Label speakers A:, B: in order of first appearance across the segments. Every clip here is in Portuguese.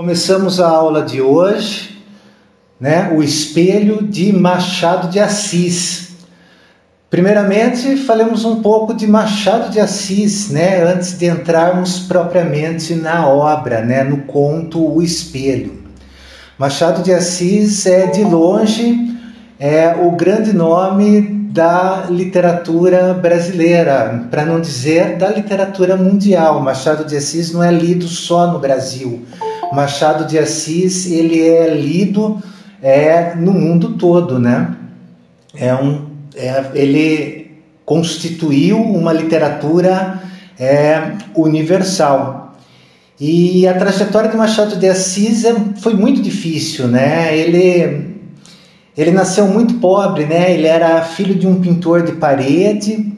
A: Começamos a aula de hoje, né, o espelho de Machado de Assis. Primeiramente, falemos um pouco de Machado de Assis, né, antes de entrarmos propriamente na obra, né, no conto O Espelho. Machado de Assis é de longe é o grande nome da literatura brasileira, para não dizer da literatura mundial. Machado de Assis não é lido só no Brasil Machado de Assis ele é lido é, no mundo todo, né? É um, é, ele constituiu uma literatura é, universal. E a trajetória de Machado de Assis é, foi muito difícil, né? Ele ele nasceu muito pobre, né? Ele era filho de um pintor de parede,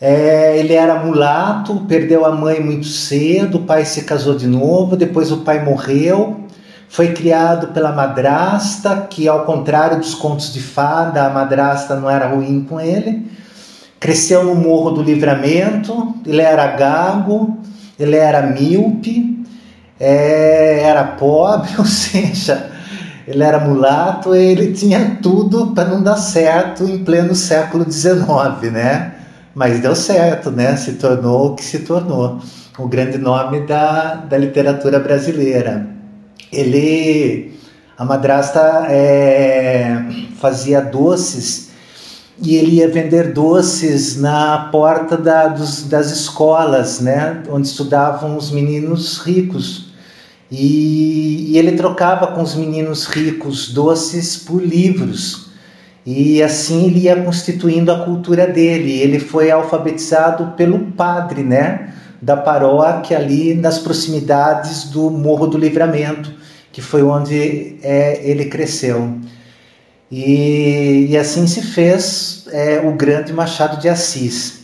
A: é, ele era mulato, perdeu a mãe muito cedo, o pai se casou de novo, depois o pai morreu, foi criado pela madrasta, que ao contrário dos contos de fada, a madrasta não era ruim com ele. Cresceu no Morro do Livramento, ele era gago, ele era míope, é, era pobre, ou seja, ele era mulato, ele tinha tudo para não dar certo em pleno século XIX, né? Mas deu certo, né? Se tornou o que se tornou, o grande nome da, da literatura brasileira. Ele, a madrasta é, fazia doces e ele ia vender doces na porta da, dos, das escolas, né? Onde estudavam os meninos ricos. E, e ele trocava com os meninos ricos doces por livros. E assim ele ia constituindo a cultura dele. Ele foi alfabetizado pelo padre, né, da paróquia ali nas proximidades do Morro do Livramento, que foi onde é, ele cresceu. E, e, assim se fez é, o grande Machado de Assis.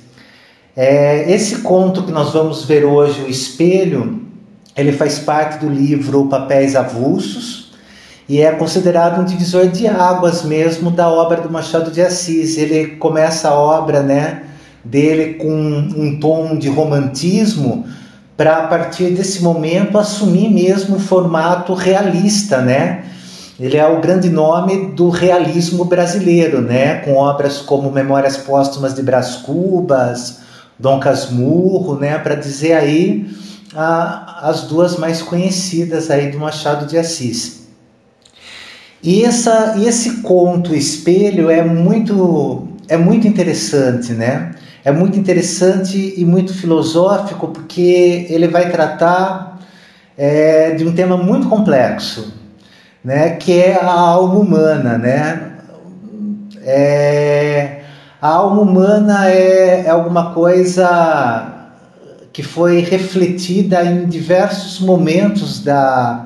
A: É, esse conto que nós vamos ver hoje, O Espelho, ele faz parte do livro Papéis Avulsos, e é considerado um divisor de águas mesmo da obra do Machado de Assis. Ele começa a obra, né, dele com um tom de romantismo para a partir desse momento assumir mesmo o formato realista, né? Ele é o grande nome do realismo brasileiro, né? Com obras como Memórias Póstumas de Brás Cubas, Dom Casmurro, né? Para dizer aí a, as duas mais conhecidas aí do Machado de Assis. E, essa, e esse conto espelho é muito, é muito interessante, né? É muito interessante e muito filosófico porque ele vai tratar é, de um tema muito complexo, né? Que é a alma humana, né? É, a alma humana é, é alguma coisa que foi refletida em diversos momentos da,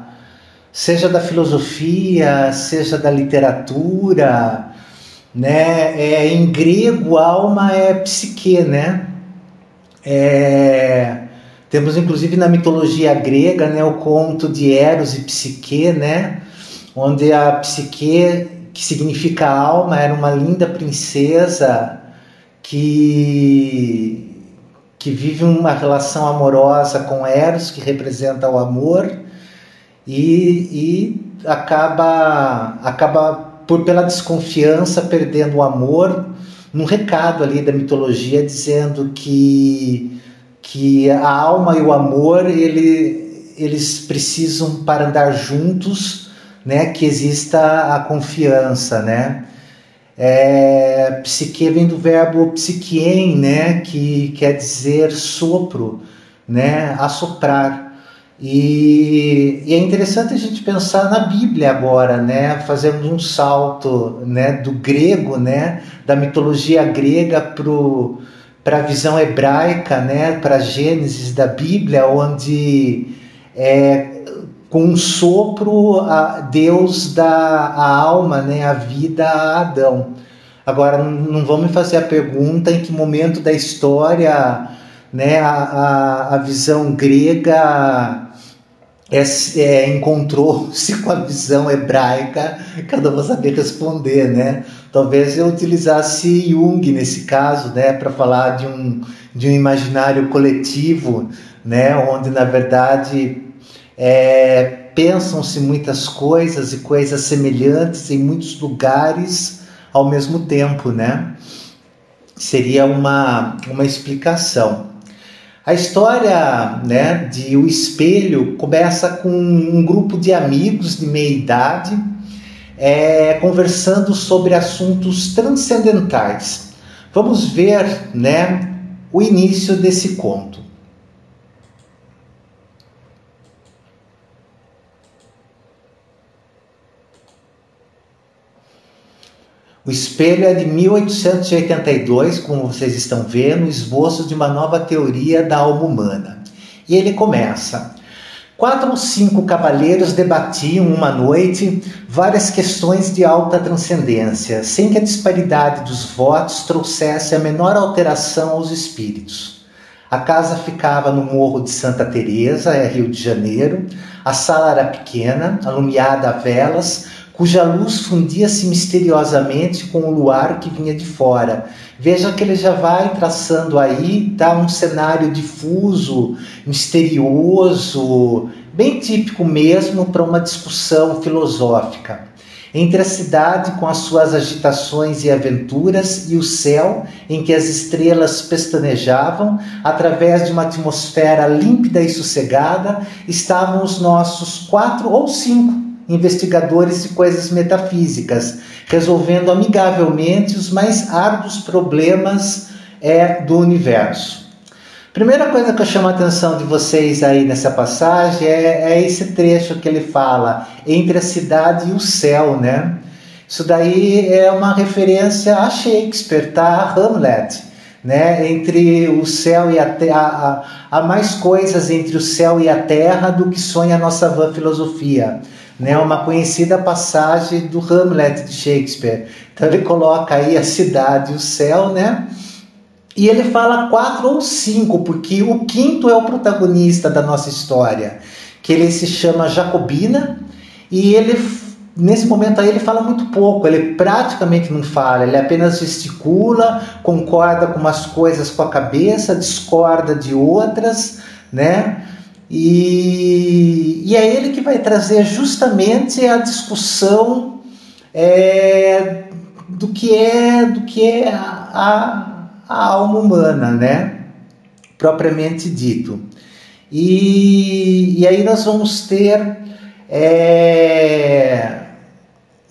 A: seja da filosofia, seja da literatura, né? É, em grego, alma é psique, né? É, temos inclusive na mitologia grega, né, o conto de Eros e Psique, né? Onde a Psique, que significa alma, era uma linda princesa que que vive uma relação amorosa com Eros, que representa o amor, e, e acaba, acaba por pela desconfiança perdendo o amor num recado ali da mitologia dizendo que que a alma e o amor ele, eles precisam para andar juntos né que exista a confiança né. É, psique vem do verbo psiquien né que quer dizer sopro né assoprar e, e, é interessante a gente pensar na Bíblia agora, né? Fazendo um salto, né? Do grego, né? Da mitologia grega para a visão hebraica, né? Para Gênesis da Bíblia, onde é, com um sopro a Deus dá a alma, né? A vida a Adão. Agora não vamos fazer a pergunta em que momento da história, né? A, a, a visão grega é, é, encontrou-se com a visão hebraica, cada um saber responder, né? Talvez eu utilizasse Jung nesse caso, né, para falar de um, de um imaginário coletivo, né, onde na verdade é, pensam-se muitas coisas e coisas semelhantes em muitos lugares ao mesmo tempo, né? Seria uma, uma explicação. A história né, de O Espelho começa com um grupo de amigos de meia idade é, conversando sobre assuntos transcendentais. Vamos ver né, o início desse conto. O espelho é de 1882, como vocês estão vendo, esboço de uma nova teoria da alma humana. E ele começa: Quatro ou cinco cavalheiros debatiam uma noite várias questões de alta transcendência, sem que a disparidade dos votos trouxesse a menor alteração aos espíritos. A casa ficava no Morro de Santa Teresa, é Rio de Janeiro. A sala era pequena, alumiada a velas, cuja luz fundia-se misteriosamente com o luar que vinha de fora. Veja que ele já vai traçando aí tá um cenário difuso, misterioso, bem típico mesmo para uma discussão filosófica. Entre a cidade com as suas agitações e aventuras e o céu em que as estrelas pestanejavam, através de uma atmosfera límpida e sossegada, estavam os nossos quatro ou cinco investigadores de coisas metafísicas, resolvendo amigavelmente os mais árduos problemas é, do universo. Primeira coisa que eu chamo a atenção de vocês aí nessa passagem é, é esse trecho que ele fala entre a cidade e o céu, né? Isso daí é uma referência a Shakespeare, tá? A Hamlet, né? Entre o céu e a terra, há mais coisas entre o céu e a terra do que sonha a nossa vã filosofia né, uma conhecida passagem do Hamlet de Shakespeare. Então ele coloca aí a cidade e o céu, né? E ele fala quatro ou cinco, porque o quinto é o protagonista da nossa história, que ele se chama Jacobina, e ele nesse momento aí ele fala muito pouco, ele praticamente não fala, ele apenas gesticula, concorda com umas coisas com a cabeça, discorda de outras, né? E, e é ele que vai trazer justamente a discussão é, do que é do que é a, a, alma humana, né? Propriamente dito. E, e aí nós vamos ter é,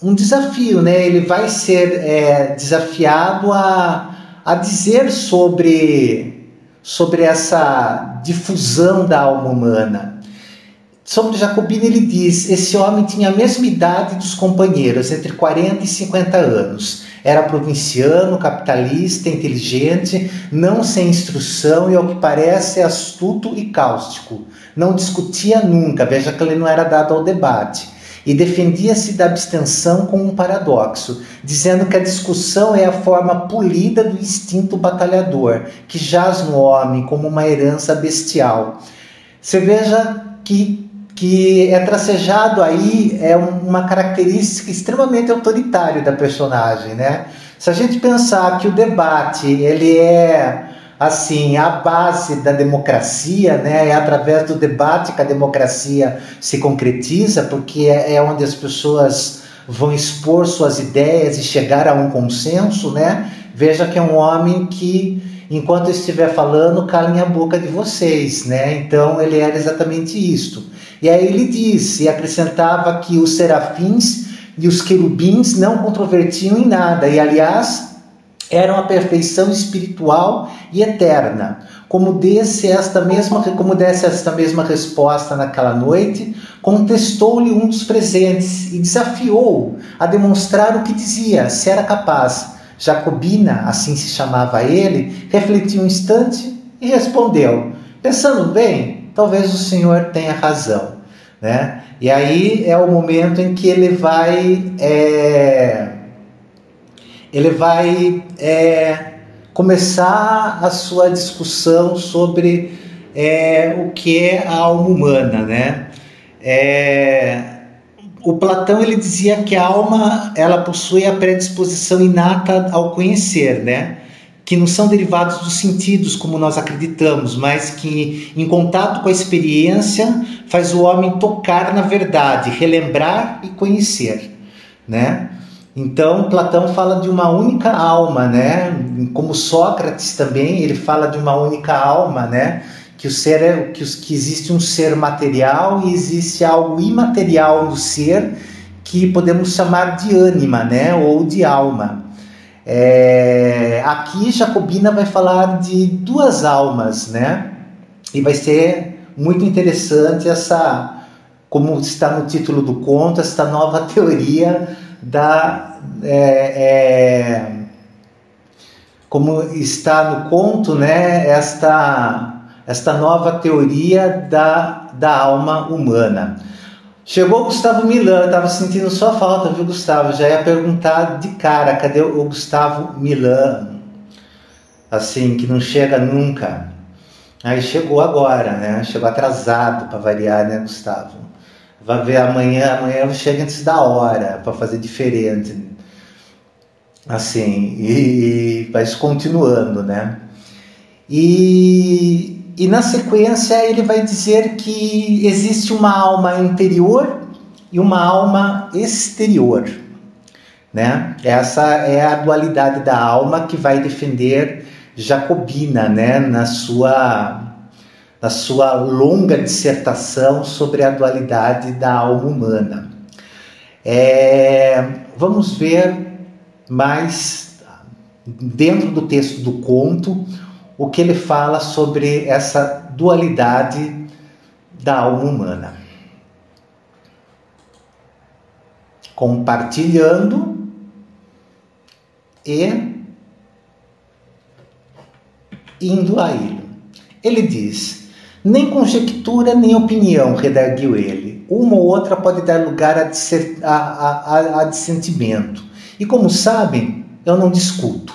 A: um desafio, né? Ele vai ser é, desafiado a, a dizer sobre sobre essa difusão da alma humana. Sobre Jacobino, ele diz: esse homem tinha a mesma idade dos companheiros, entre 40 e 50 anos. Era provinciano, capitalista, inteligente, não sem instrução e, ao que parece, astuto e cáustico. Não discutia nunca, veja que ele não era dado ao debate e defendia-se da abstenção com um paradoxo, dizendo que a discussão é a forma polida do instinto batalhador, que jaz no homem como uma herança bestial. Você veja que, que é tracejado aí é uma característica extremamente autoritária da personagem, né? Se a gente pensar que o debate ele é assim, a base da democracia, né? É através do debate que a democracia se concretiza, porque é, é onde as pessoas vão expor suas ideias e chegar a um consenso, né? Veja que é um homem que, enquanto estiver falando, cala a boca de vocês, né? Então ele era exatamente isto. E aí ele disse, e acrescentava que os serafins e os querubins não controvertiam em nada, e aliás, eram a perfeição espiritual e eterna. Como desse esta mesma, como desse esta mesma resposta naquela noite, contestou-lhe um dos presentes e desafiou a demonstrar o que dizia, se era capaz. Jacobina, assim se chamava ele, refletiu um instante e respondeu: Pensando bem, talvez o senhor tenha razão. Né? E aí é o momento em que ele vai. É ele vai é, começar a sua discussão sobre é, o que é a alma humana, né? É, o Platão ele dizia que a alma ela possui a predisposição inata ao conhecer, né? que não são derivados dos sentidos como nós acreditamos, mas que em contato com a experiência faz o homem tocar na verdade, relembrar e conhecer, né? Então Platão fala de uma única alma, né? Como Sócrates também, ele fala de uma única alma, né? Que o ser é que, que existe um ser material e existe algo imaterial no ser que podemos chamar de ânima, né? Ou de alma. É, aqui Jacobina vai falar de duas almas, né? E vai ser muito interessante essa, como está no título do conto, esta nova teoria da é, é, como está no conto, né? Esta esta nova teoria da, da alma humana. Chegou o Gustavo Milan, eu estava sentindo sua falta, viu, Gustavo? Já ia perguntar de cara, cadê o Gustavo Milan? Assim, que não chega nunca. Aí chegou agora, né? Chegou atrasado para variar, né, Gustavo? Vai ver amanhã, amanhã chega antes da hora para fazer diferente. Assim, e, e vai continuando, né? E e na sequência ele vai dizer que existe uma alma interior e uma alma exterior. Né? Essa é a dualidade da alma que vai defender Jacobina né? na, sua, na sua longa dissertação sobre a dualidade da alma humana. É, vamos ver mais dentro do texto do conto o que ele fala sobre essa dualidade da alma humana. Compartilhando e indo a ele. Ele diz: nem conjectura nem opinião, redarguiu ele. Uma ou outra pode dar lugar a, a, a, a dissentimento. E como sabem, eu não discuto.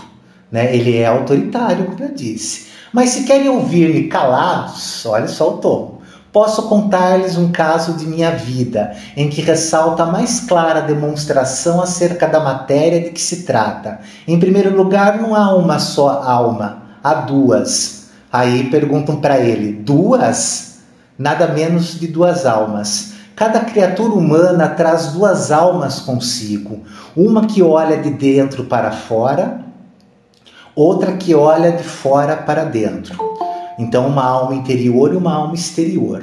A: Né? Ele é autoritário, como eu disse. Mas se querem ouvir-me calados, olha só o tom. Posso contar-lhes um caso de minha vida, em que ressalta a mais clara demonstração acerca da matéria de que se trata. Em primeiro lugar, não há uma só alma, há duas. Aí perguntam para ele: duas? Nada menos de duas almas. Cada criatura humana traz duas almas consigo, uma que olha de dentro para fora outra que olha de fora para dentro. Então, uma alma interior e uma alma exterior.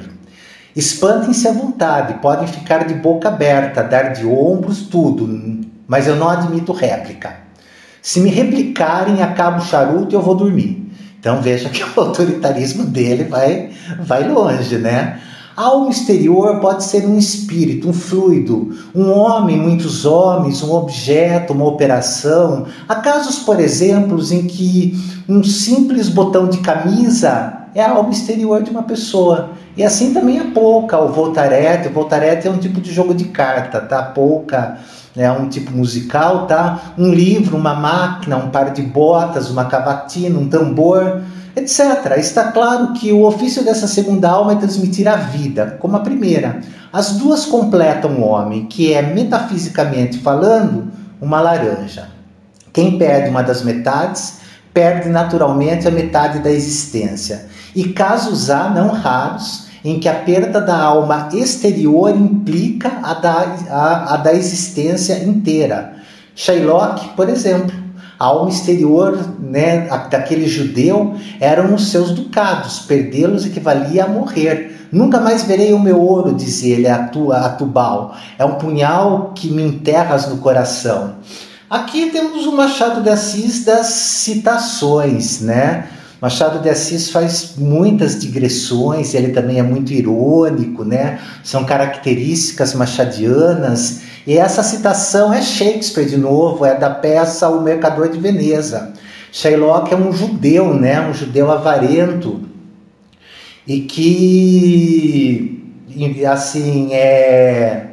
A: Espantem-se à vontade, podem ficar de boca aberta, dar de ombros, tudo, mas eu não admito réplica. Se me replicarem, acabo o charuto e eu vou dormir. Então veja que o autoritarismo dele vai, vai longe, né? Algo exterior pode ser um espírito, um fluido, um homem, muitos homens, um objeto, uma operação. Há casos, por exemplo, em que um simples botão de camisa é algo exterior de uma pessoa. E assim também a pouca, o voltarete. O voltarete é um tipo de jogo de carta, tá? Polka é um tipo musical, tá? Um livro, uma máquina, um par de botas, uma cavatina, um tambor etc. Está claro que o ofício dessa segunda alma é transmitir a vida, como a primeira. As duas completam o homem, que é, metafisicamente falando, uma laranja. Quem perde uma das metades, perde naturalmente a metade da existência. E casos há, não raros, em que a perda da alma exterior implica a da, a, a da existência inteira. Shylock, por exemplo, a alma exterior né, daquele judeu eram os seus ducados, perdê-los equivalia a morrer. Nunca mais verei o meu ouro, dizia ele a, tua, a Tubal. É um punhal que me enterras no coração. Aqui temos o Machado de Assis das citações, né? Machado de Assis faz muitas digressões, ele também é muito irônico, né? São características machadianas. E essa citação é Shakespeare de novo, é da peça O Mercador de Veneza. Shylock é um judeu, né? Um judeu avarento e que assim é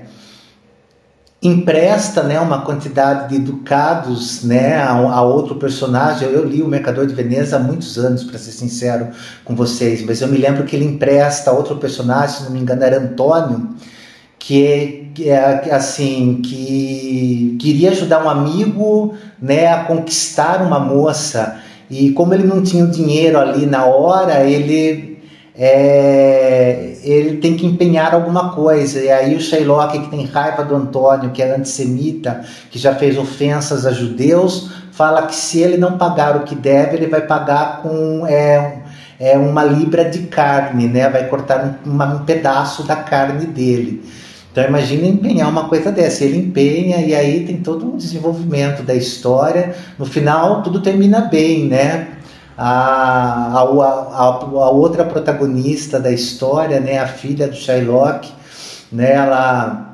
A: empresta né, uma quantidade de ducados né, a, a, outro personagem. Eu li o Mercador de Veneza há muitos anos, para ser sincero com vocês, mas eu me lembro que ele empresta outro personagem, se não me engano era Antônio, que é, é assim, que queria ajudar um amigo né, a conquistar uma moça. E como ele não tinha o dinheiro ali na hora, ele é, ele tem que empenhar alguma coisa. E aí o Shylock, que tem raiva do Antônio, que é antissemita, que já fez ofensas a judeus, fala que se ele não pagar o que deve, ele vai pagar com é, é uma libra de carne, né? Vai cortar um, um pedaço da carne dele. Então imagina empenhar uma coisa dessa. Ele empenha e aí tem todo um desenvolvimento da história. No final tudo termina bem, né? A, a, a, a outra protagonista da história, né, a filha do Shylock, né, ela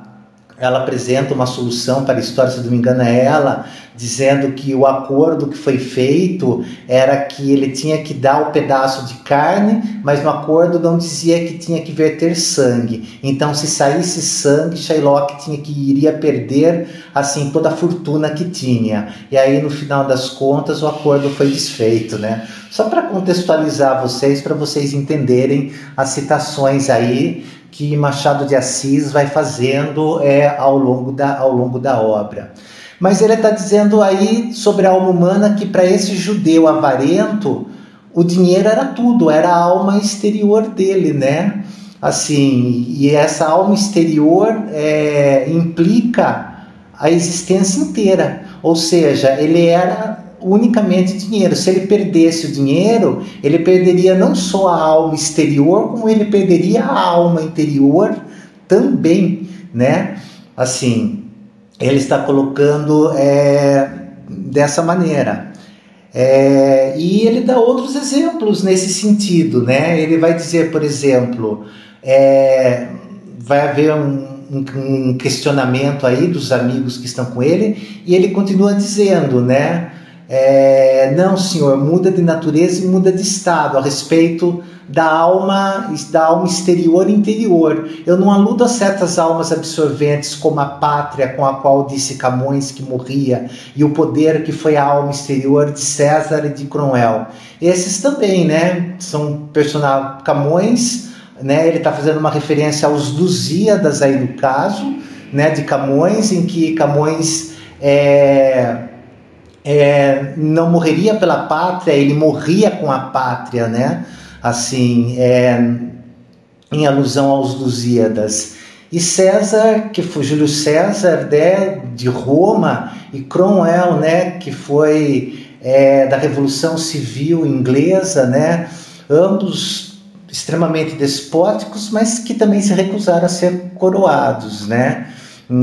A: ela apresenta uma solução para a história, se não me engano, é ela, dizendo que o acordo que foi feito era que ele tinha que dar o um pedaço de carne, mas no acordo não dizia que tinha que verter sangue. Então, se saísse sangue, Shylock tinha que iria perder assim toda a fortuna que tinha. E aí, no final das contas, o acordo foi desfeito, né? Só para contextualizar vocês, para vocês entenderem as citações aí que Machado de Assis vai fazendo é, ao, longo da, ao longo da obra. Mas ele está dizendo aí sobre a alma humana que para esse judeu avarento o dinheiro era tudo, era a alma exterior dele, né? Assim, e essa alma exterior é, implica a existência inteira, ou seja, ele era unicamente dinheiro. Se ele perdesse o dinheiro, ele perderia não só a alma exterior, como ele perderia a alma interior também, né? Assim, ele está colocando é, dessa maneira. É, e ele dá outros exemplos nesse sentido, né? Ele vai dizer, por exemplo, é, vai haver um, um, questionamento aí dos amigos que estão com ele e ele continua dizendo, né? É, não, senhor, muda de natureza e muda de estado a respeito da alma, da alma exterior e interior. Eu não aludo a certas almas absorventes como a pátria com a qual disse Camões que morria e o poder que foi a alma exterior de César e de Cromwell. Esses também, né, são personagens Camões, né, ele está fazendo uma referência aos Lusíadas aí no caso, né, de Camões, em que Camões é, é, não morreria pela pátria, ele morria com a pátria, né? Assim, é, em alusão aos Lusíadas. E César, que foi Júlio César né, de Roma, e Cromwell, né, que foi é, da Revolução Civil Inglesa, né, ambos extremamente despóticos, mas que também se recusaram a ser coroados, né?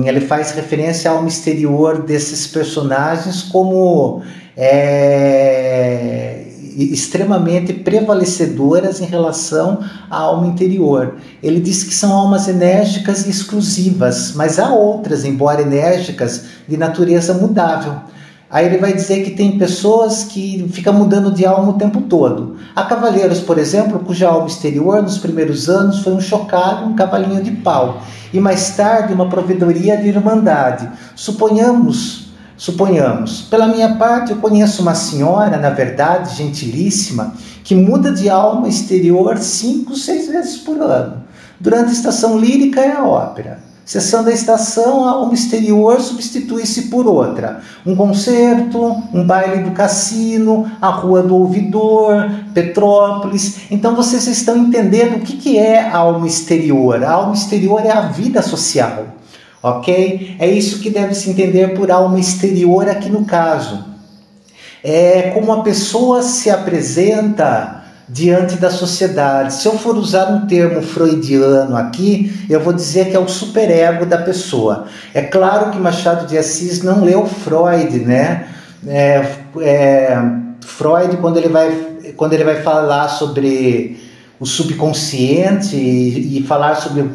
A: Ele faz referência ao exterior desses personagens como é, extremamente prevalecedoras em relação à alma interior. Ele diz que são almas enérgicas exclusivas, mas há outras, embora enérgicas, de natureza mudável. Aí ele vai dizer que tem pessoas que ficam mudando de alma o tempo todo. Há cavaleiros, por exemplo, cuja alma exterior nos primeiros anos foi um chocalho, um cavalinho de pau, e mais tarde uma provedoria de irmandade. Suponhamos, suponhamos. Pela minha parte, eu conheço uma senhora, na verdade, gentilíssima, que muda de alma exterior cinco, seis vezes por ano. Durante a estação lírica é a ópera. Cessando a estação, a alma exterior substitui-se por outra. Um concerto, um baile do cassino, a rua do ouvidor, Petrópolis. Então vocês estão entendendo o que, que é a alma exterior. A alma exterior é a vida social, ok? É isso que deve se entender por alma exterior aqui no caso. É como a pessoa se apresenta diante da sociedade. Se eu for usar um termo freudiano aqui, eu vou dizer que é o superego da pessoa. É claro que Machado de Assis não leu Freud, né? É, é, Freud, quando ele, vai, quando ele vai falar sobre o subconsciente e, e, falar sobre,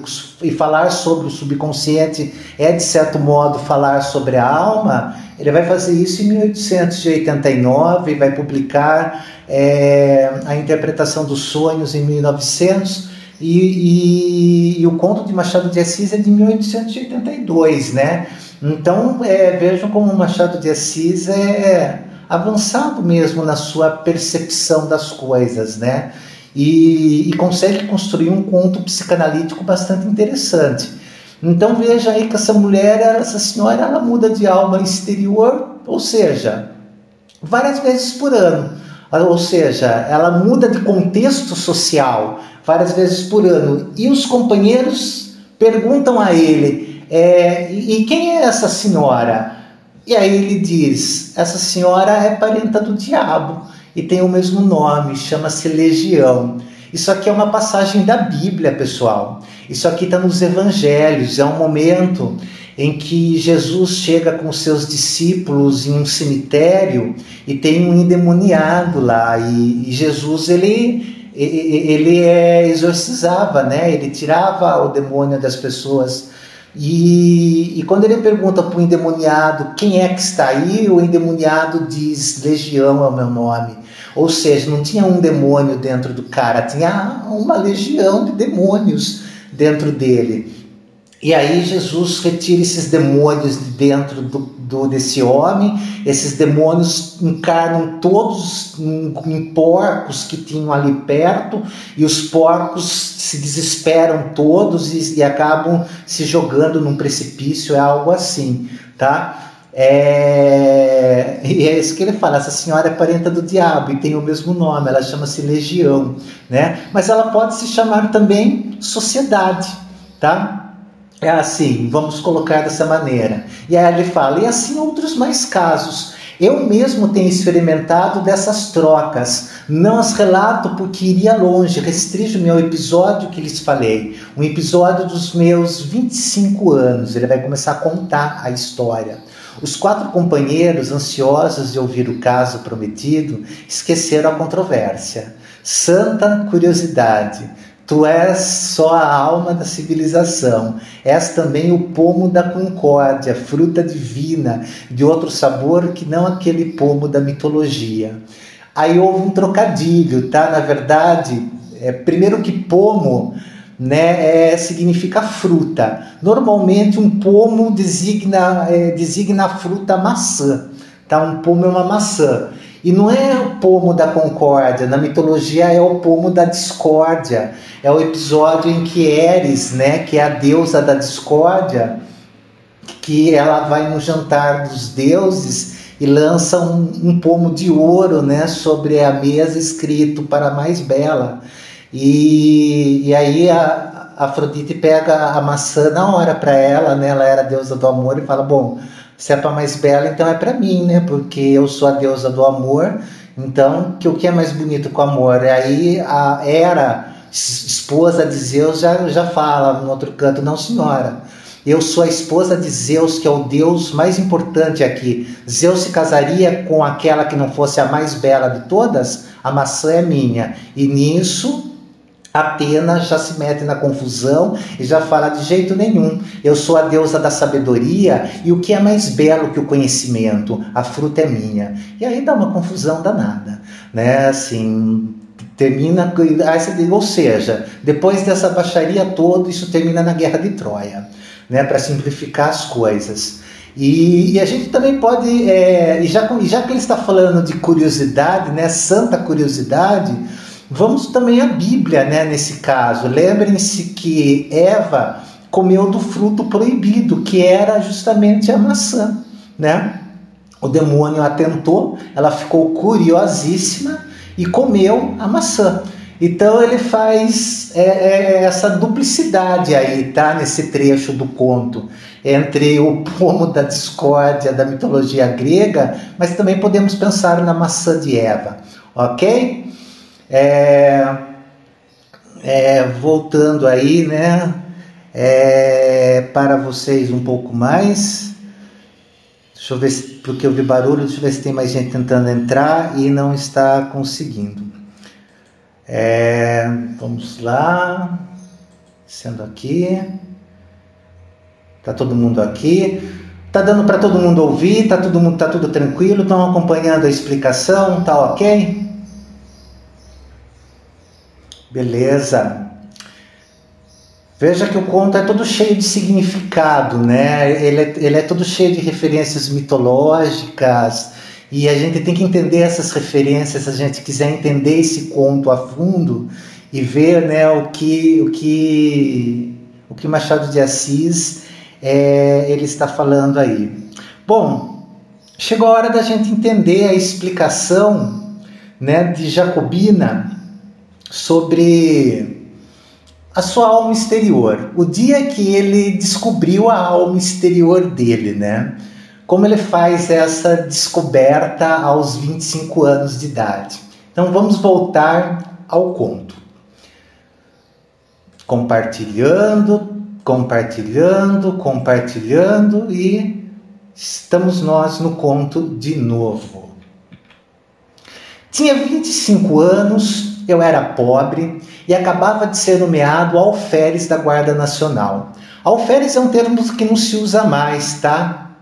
A: e falar sobre o subconsciente é, de certo modo, falar sobre a alma, ele vai fazer isso em 1889 e vai publicar é, a interpretação dos sonhos em 1900 e, e, e, o conto de Machado de Assis é de 1882, né? Então é, vejam como Machado de Assis é avançado mesmo na sua percepção das coisas, né? E, e consegue construir um conto psicanalítico bastante interessante. Então veja aí que essa mulher, essa senhora, ela muda de alma exterior, ou seja, várias vezes por ano ou seja, ela muda de contexto social várias vezes por ano. E os companheiros perguntam a ele: é, e quem é essa senhora? E aí ele diz: essa senhora é parenta do diabo e tem o mesmo nome, chama-se Legião. Isso aqui é uma passagem da Bíblia, pessoal. Isso aqui está nos Evangelhos. É um momento em que Jesus chega com seus discípulos em um cemitério e tem um endemoniado lá e, e Jesus ele ele é, exorcizava, né? Ele tirava o demônio das pessoas. E, e quando ele pergunta para o endemoniado quem é que está aí, o endemoniado diz: Legião é o meu nome. Ou seja, não tinha um demônio dentro do cara, tinha uma legião de demônios dentro dele. E aí Jesus retira esses demônios de dentro do, do, desse homem, esses demônios encarnam todos em, em, porcos que tinham ali perto, e os porcos se desesperam todos e, e acabam se jogando num precipício, é algo assim, tá? É, e é isso que ele fala, essa senhora é parenta do diabo e tem o mesmo nome, ela chama-se Legião, né? Mas ela pode se chamar também sociedade, tá? É assim, vamos colocar dessa maneira. E aí ele fala, e assim outros mais casos. Eu mesmo tenho experimentado dessas trocas. Não as relato porque iria longe, restringo meu episódio que lhes falei, um episódio dos meus 25 anos. Ele vai começar a contar a história. Os quatro companheiros, ansiosos de ouvir o caso prometido, esqueceram a controvérsia. Santa curiosidade Tu és só a alma da civilização, és também o pomo da concórdia, fruta divina, de outro sabor que não aquele pomo da mitologia. Aí houve um trocadilho, tá? Na verdade, é, primeiro que pomo né, é, significa fruta. Normalmente um pomo designa, é, designa a fruta maçã. Tá? Um pomo é uma maçã. E não é o pomo da concórdia, na mitologia é o pomo da discórdia. É o episódio em que Eris, né, que é a deusa da discórdia, que ela vai no jantar dos deuses e lança um, um pomo de ouro né, sobre a mesa escrito para a mais bela. E, e aí a, a Afrodite pega a maçã na hora para ela, né, ela era a deusa do amor, e fala: Bom, se é para mais bela, então é para mim, né? Porque eu sou a deusa do amor. Então, que o que é mais bonito com amor? E aí a Hera, esposa de Zeus, já, já fala no outro canto, não senhora. Eu sou a esposa de Zeus, que é o deus mais importante aqui. Zeus se casaria com aquela que não fosse a mais bela de todas? A maçã é minha. E nisso Atena já se mete na confusão e já fala de jeito nenhum. Eu sou a deusa da sabedoria e o que é mais belo que o conhecimento? A fruta é minha. E aí dá uma confusão danada, né? Assim, termina, ou seja, depois dessa baixaria toda, isso termina na guerra de Troia, né? Para simplificar as coisas. E, e, a gente também pode, é, e, já, já que ele está falando de curiosidade, né? Santa curiosidade Vamos também à Bíblia, né, nesse caso. Lembrem-se que Eva comeu do fruto proibido, que era justamente a maçã, né? O demônio atentou, ela ficou curiosíssima e comeu a maçã. Então ele faz é, é, essa duplicidade aí, tá? Nesse trecho do conto, entre o pomo da discórdia da mitologia grega, mas também podemos pensar na maçã de Eva, ok? É, é, voltando aí, né? É, para vocês um pouco mais. Deixa eu ver se, porque eu vi barulho, deixa eu ver se tem mais gente tentando entrar e não está conseguindo. É, vamos lá. Sendo aqui. Tá todo mundo aqui. Tá dando para todo mundo ouvir? Tá todo mundo tá tudo tranquilo? Estão acompanhando a explicação? Tá ok? Beleza. Veja que o conto é todo cheio de significado, né? Ele é, ele é todo cheio de referências mitológicas e a gente tem que entender essas referências se a gente quiser entender esse conto a fundo e ver, né, o que o que o que Machado de Assis é, ele está falando aí. Bom, chegou a hora da gente entender a explicação né, de Jacobina sobre a sua alma exterior. O dia que ele descobriu a alma exterior dele, né? Como ele faz essa descoberta aos 25 anos de idade. Então vamos voltar ao conto. Compartilhando, compartilhando, compartilhando e estamos nós no conto de novo. Tinha 25 anos, eu era pobre e acabava de ser nomeado alferes da Guarda Nacional. Alferes é um termo que não se usa mais, tá?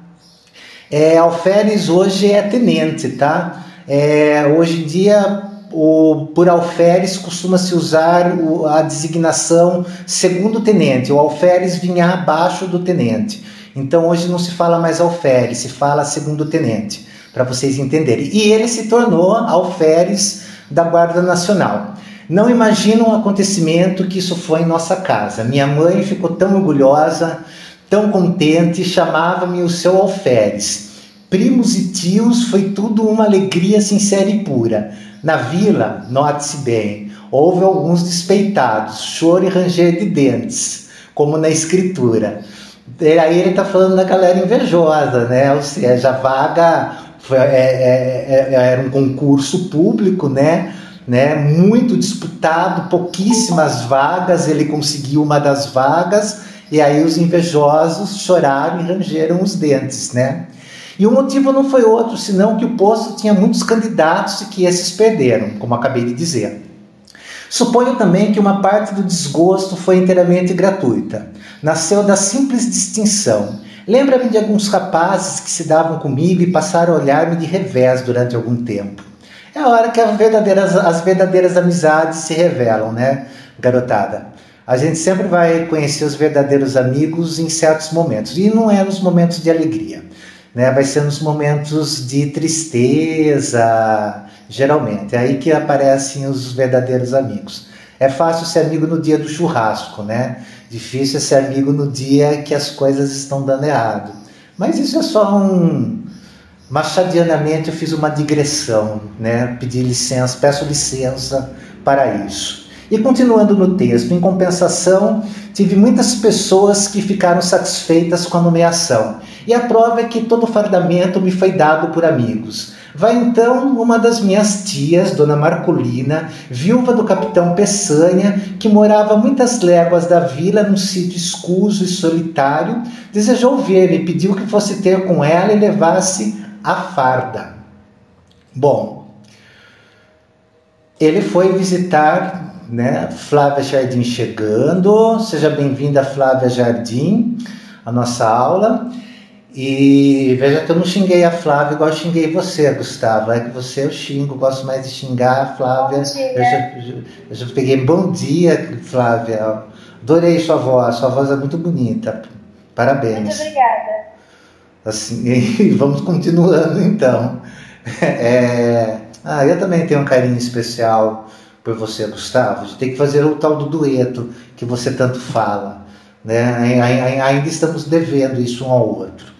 A: É, alferes hoje é tenente, tá? É, hoje em dia, o, por alferes costuma-se usar o, a designação segundo tenente. O alferes vinha abaixo do tenente. Então hoje não se fala mais alferes, se fala segundo tenente, para vocês entenderem. E ele se tornou alferes da Guarda Nacional. Não imagino um acontecimento que isso foi em nossa casa. Minha mãe ficou tão orgulhosa, tão contente, chamava-me o seu alferes. Primos e tios foi tudo uma alegria sincera e pura. Na vila, note-se bem, houve alguns despeitados, choro e ranger de dentes, como na escritura. E aí ele está falando da galera invejosa, né? Ou seja, vaga foi, é, é, é, era um concurso público, né? né? Muito disputado, pouquíssimas vagas, ele conseguiu uma das vagas e aí os invejosos choraram e rangeram os dentes, né? E o motivo não foi outro, senão que o posto tinha muitos candidatos e que esses perderam, como acabei de dizer. Suponho também que uma parte do desgosto foi inteiramente gratuita. Nasceu da simples distinção. Lembra-me de alguns rapazes que se davam comigo e passaram a olhar-me de revés durante algum tempo. É a hora que as verdadeiras, as verdadeiras amizades se revelam, né, garotada? A gente sempre vai conhecer os verdadeiros amigos em certos momentos, e não é nos momentos de alegria, né? Vai ser nos momentos de tristeza, geralmente. É aí que aparecem os verdadeiros amigos. É fácil ser amigo no dia do churrasco, né? Difícil é ser amigo no dia que as coisas estão dando errado. Mas isso é só um, Machadianamente eu fiz uma digressão, né? Pedi licença, peço licença para isso. E continuando no texto, em compensação, tive muitas pessoas que ficaram satisfeitas com a nomeação. E a prova é que todo o fardamento me foi dado por amigos. Vai então uma das minhas tias, Dona Marcolina, viúva do capitão Peçanha, que morava muitas léguas da vila num sítio escuso e solitário, desejou ver-me e pediu que fosse ter com ela e levasse a farda. Bom, ele foi visitar né, Flávia Jardim chegando. Seja bem-vinda, Flávia Jardim, a nossa aula. E veja que eu não xinguei a Flávia igual eu xinguei você, Gustavo. É que você eu xingo, gosto mais de xingar a Flávia. Eu já, eu já peguei bom dia, Flávia. Adorei sua voz, sua voz é muito bonita. Parabéns.
B: Muito obrigada.
A: Assim, e vamos continuando então. É, ah, eu também tenho um carinho especial por você, Gustavo. Tem que fazer o tal do dueto que você tanto fala. Né? Ainda estamos devendo isso um ao outro.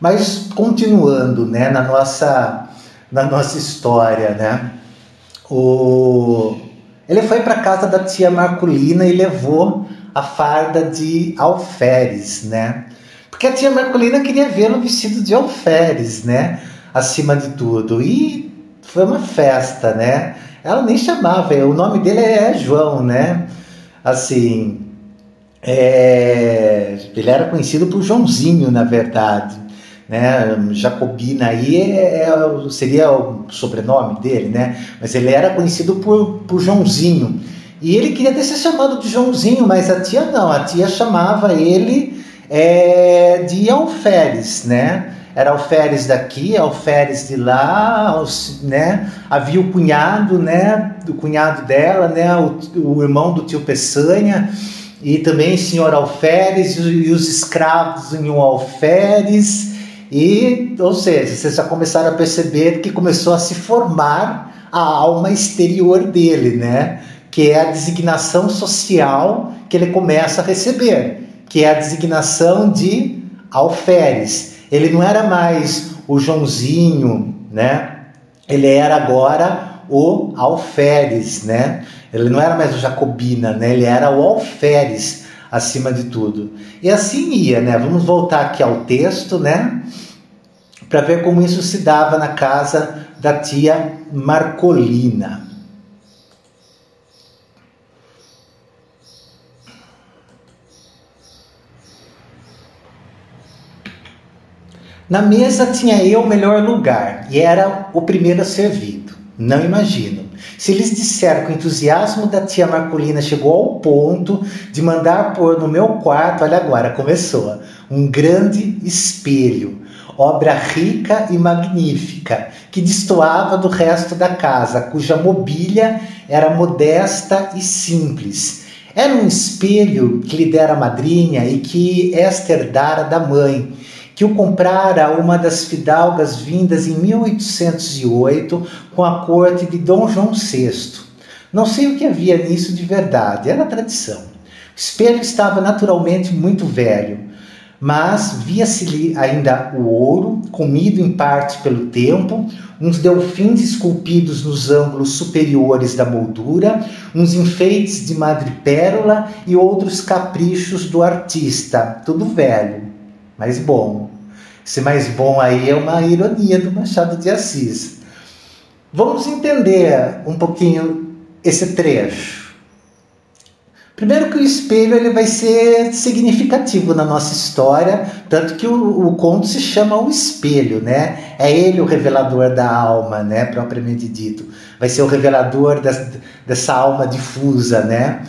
A: Mas continuando né, na, nossa, na nossa história, né? O... ele foi para casa da tia Marculina e levou a farda de alferes, né? Porque a tia Marcolina queria vê-lo vestido de alferes, né? Acima de tudo. E foi uma festa, né? Ela nem chamava, o nome dele é João, né? Assim, é, ele era conhecido por Joãozinho, na verdade. Né? Jacobina aí é, é, seria o sobrenome dele, né? Mas ele era conhecido por, por Joãozinho. E ele queria ter se chamado de Joãozinho, mas a tia não, a tia chamava ele é, de alferes, né? Era alferes daqui, alferes de lá, né? Havia o cunhado, né? O cunhado dela, né? O, o irmão do tio Peçanha e também senhor alferes e, os escravos em um alferes e, ou seja, vocês já começaram a perceber que começou a se formar a alma exterior dele, né? Que é a designação social que ele começa a receber que é a designação de alferes. Ele não era mais o Joãozinho, né? Ele era agora o alferes, né? Ele não era mais o Jacobina, né? Ele era o alferes acima de tudo. E assim ia, né? Vamos voltar aqui ao texto, né? Para ver como isso se dava na casa da tia Marcolina. Na mesa tinha eu o melhor lugar e era o primeiro a servido. Não imagino. Se lhes disser que o entusiasmo da tia Marcolina chegou ao ponto de mandar pôr no meu quarto, olha agora, começou, um grande espelho, obra rica e magnífica, que destoava do resto da casa, cuja mobília era modesta e simples. Era um espelho que lhe dera a madrinha e que esta herdara da mãe, que o comprara uma das fidalgas vindas em 1808 com a corte de Dom João VI. Não sei o que havia nisso de verdade, era tradição. O espelho estava naturalmente muito velho, mas via-se-lhe ainda o ouro, comido em parte pelo tempo, uns delfins esculpidos nos ângulos superiores da moldura, uns enfeites de madrepérola e outros caprichos do artista, tudo velho mais bom. Esse mais bom aí é uma ironia do Machado de Assis. Vamos entender um pouquinho esse trecho. Primeiro que o espelho ele vai ser significativo na nossa história, tanto que o, o conto se chama O Espelho, né? É ele o revelador da alma, né? Propriamente dito. Vai ser o revelador das, dessa alma difusa, né?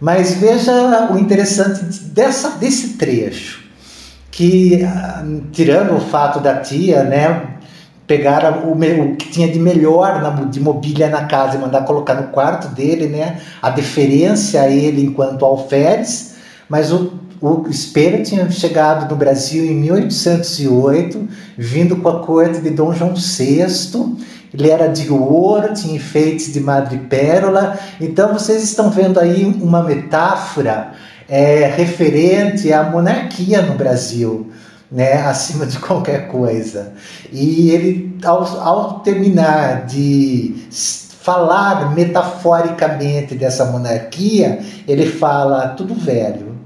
A: Mas veja o interessante dessa, desse trecho que, ah, tirando o fato da tia, né, pegar o, o, que tinha de melhor na, de mobília na casa e mandar colocar no quarto dele, né, a deferência a ele enquanto alferes, mas o, o espelho tinha chegado no Brasil em 1808, vindo com a corte de Dom João VI, ele era de ouro, tinha enfeites de madrepérola, então vocês estão vendo aí uma metáfora é, referente à monarquia no Brasil, né, acima de qualquer coisa. E ele, ao, ao terminar de falar metaforicamente dessa monarquia, ele fala tudo velho,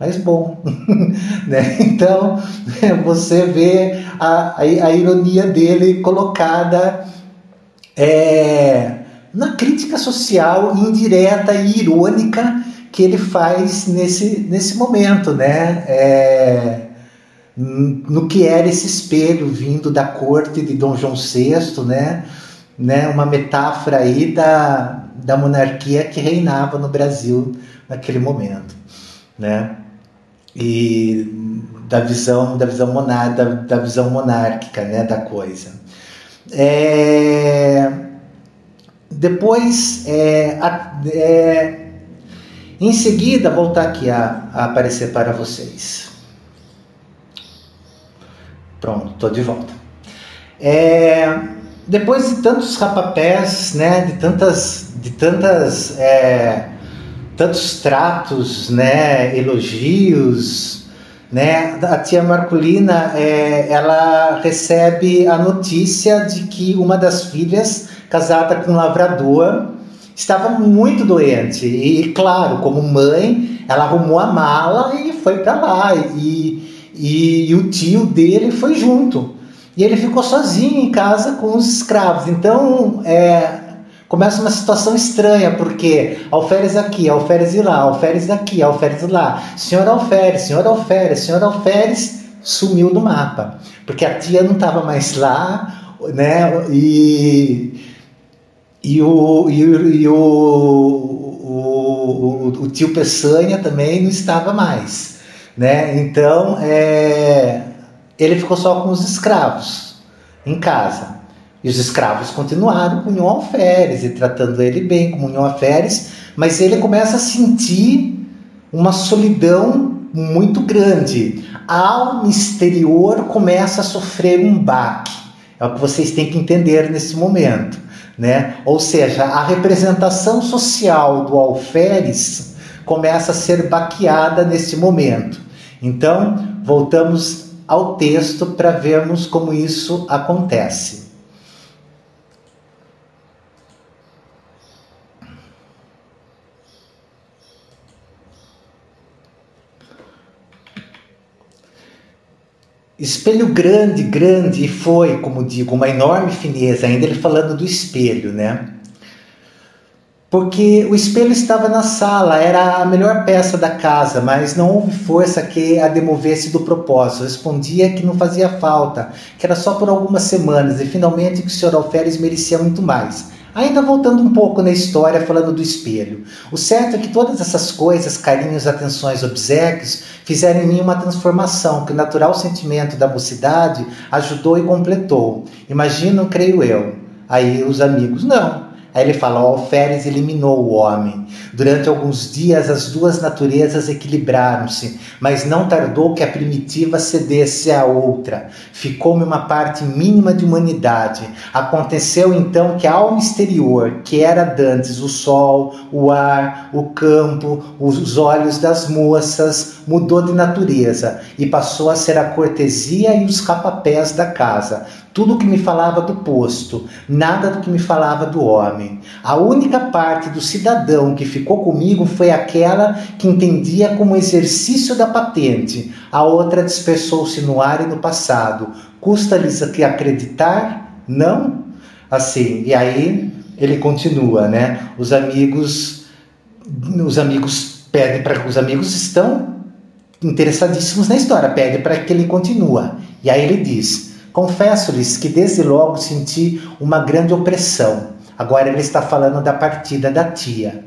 A: mas bom. né? Então, você vê a, a, a ironia dele colocada é, na crítica social indireta e irônica que ele faz nesse, nesse momento, né? É, no que era esse espelho vindo da corte de Dom João VI, né? né? Uma metáfora aí da, da monarquia que reinava no Brasil naquele momento, né? E da visão da visão monar, da, da visão monárquica, né? Da coisa. É, depois é, é em seguida, voltar aqui a, aparecer para vocês. Pronto, estou de volta. É, depois de tantos rapapés, né, de tantas, de tantas, é, tantos tratos, né, elogios, né, a tia Marculina, é, ela recebe a notícia de que uma das filhas, casada com um lavrador, estava muito doente. E, claro, como mãe, ela arrumou a mala e foi para lá. E, e, e, o tio dele foi junto. E ele ficou sozinho em casa com os escravos. Então, é, começa uma situação estranha, porque alferes aqui, alferes lá, alferes daqui, alferes lá. Senhor alferes, senhor alferes, senhor alferes sumiu do mapa. Porque a tia não estava mais lá, né? E e o, e, e o, o, o, tio Peçanha também não estava mais. Né? Então, é, ele ficou só com os escravos em casa. E os escravos continuaram com o Alferes e tratando ele bem como o Alferes, mas ele começa a sentir uma solidão muito grande. A alma exterior começa a sofrer um baque. É o que vocês têm que entender nesse momento. Né? Ou seja, a representação social do alferes começa a ser baqueada nesse momento. Então, voltamos ao texto para vermos como isso acontece. Espelho grande, grande, e foi, como digo, uma enorme fineza, ainda ele falando do espelho, né? Porque o espelho estava na sala, era a melhor peça da casa, mas não houve força que a demovesse do propósito. Respondia que não fazia falta, que era só por algumas semanas e finalmente que o Sr. Alferes merecia muito mais. Ainda voltando um pouco na história, falando do espelho. O certo é que todas essas coisas, carinhos, atenções, obsequios, fizeram em mim uma transformação que o natural sentimento da mocidade ajudou e completou. Imagino, creio eu. Aí os amigos, não. Aí ele fala: o Alferes eliminou o homem. Durante alguns dias, as duas naturezas equilibraram-se, mas não tardou que a primitiva cedesse à outra. Ficou-me uma parte mínima de humanidade. Aconteceu então que a alma exterior, que era dantes o sol, o ar, o campo, os olhos das moças, mudou de natureza e passou a ser a cortesia e os capapés da casa tudo que me falava do posto, nada do que me falava do homem. A única parte do cidadão que ficou comigo foi aquela que entendia como exercício da patente, a outra dispersou-se no ar e no passado. Custa-lhes acreditar? Não? Assim, e aí ele continua, né? Os amigos, os amigos pedem para os amigos estão interessadíssimos na história, pedem para que ele continue. E aí ele diz: Confesso-lhes que desde logo senti uma grande opressão. Agora ele está falando da partida da tia,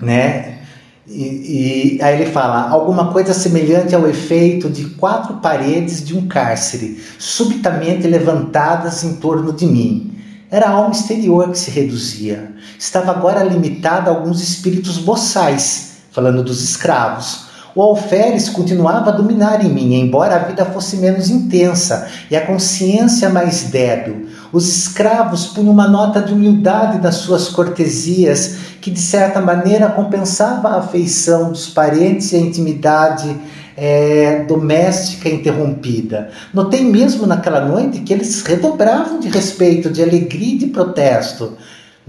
A: né? E, e, aí ele fala alguma coisa semelhante ao efeito de quatro paredes de um cárcere, subitamente levantadas em torno de mim. Era a alma exterior que se reduzia. Estava agora limitada a alguns espíritos boçais, falando dos escravos, o alferes continuava a dominar em mim, embora a vida fosse menos intensa e a consciência mais débil. Os escravos punham uma nota de humildade nas suas cortesias, que de certa maneira compensava a afeição dos parentes e a intimidade é, doméstica interrompida. Notei mesmo naquela noite que eles redobravam de respeito, de alegria e de protesto.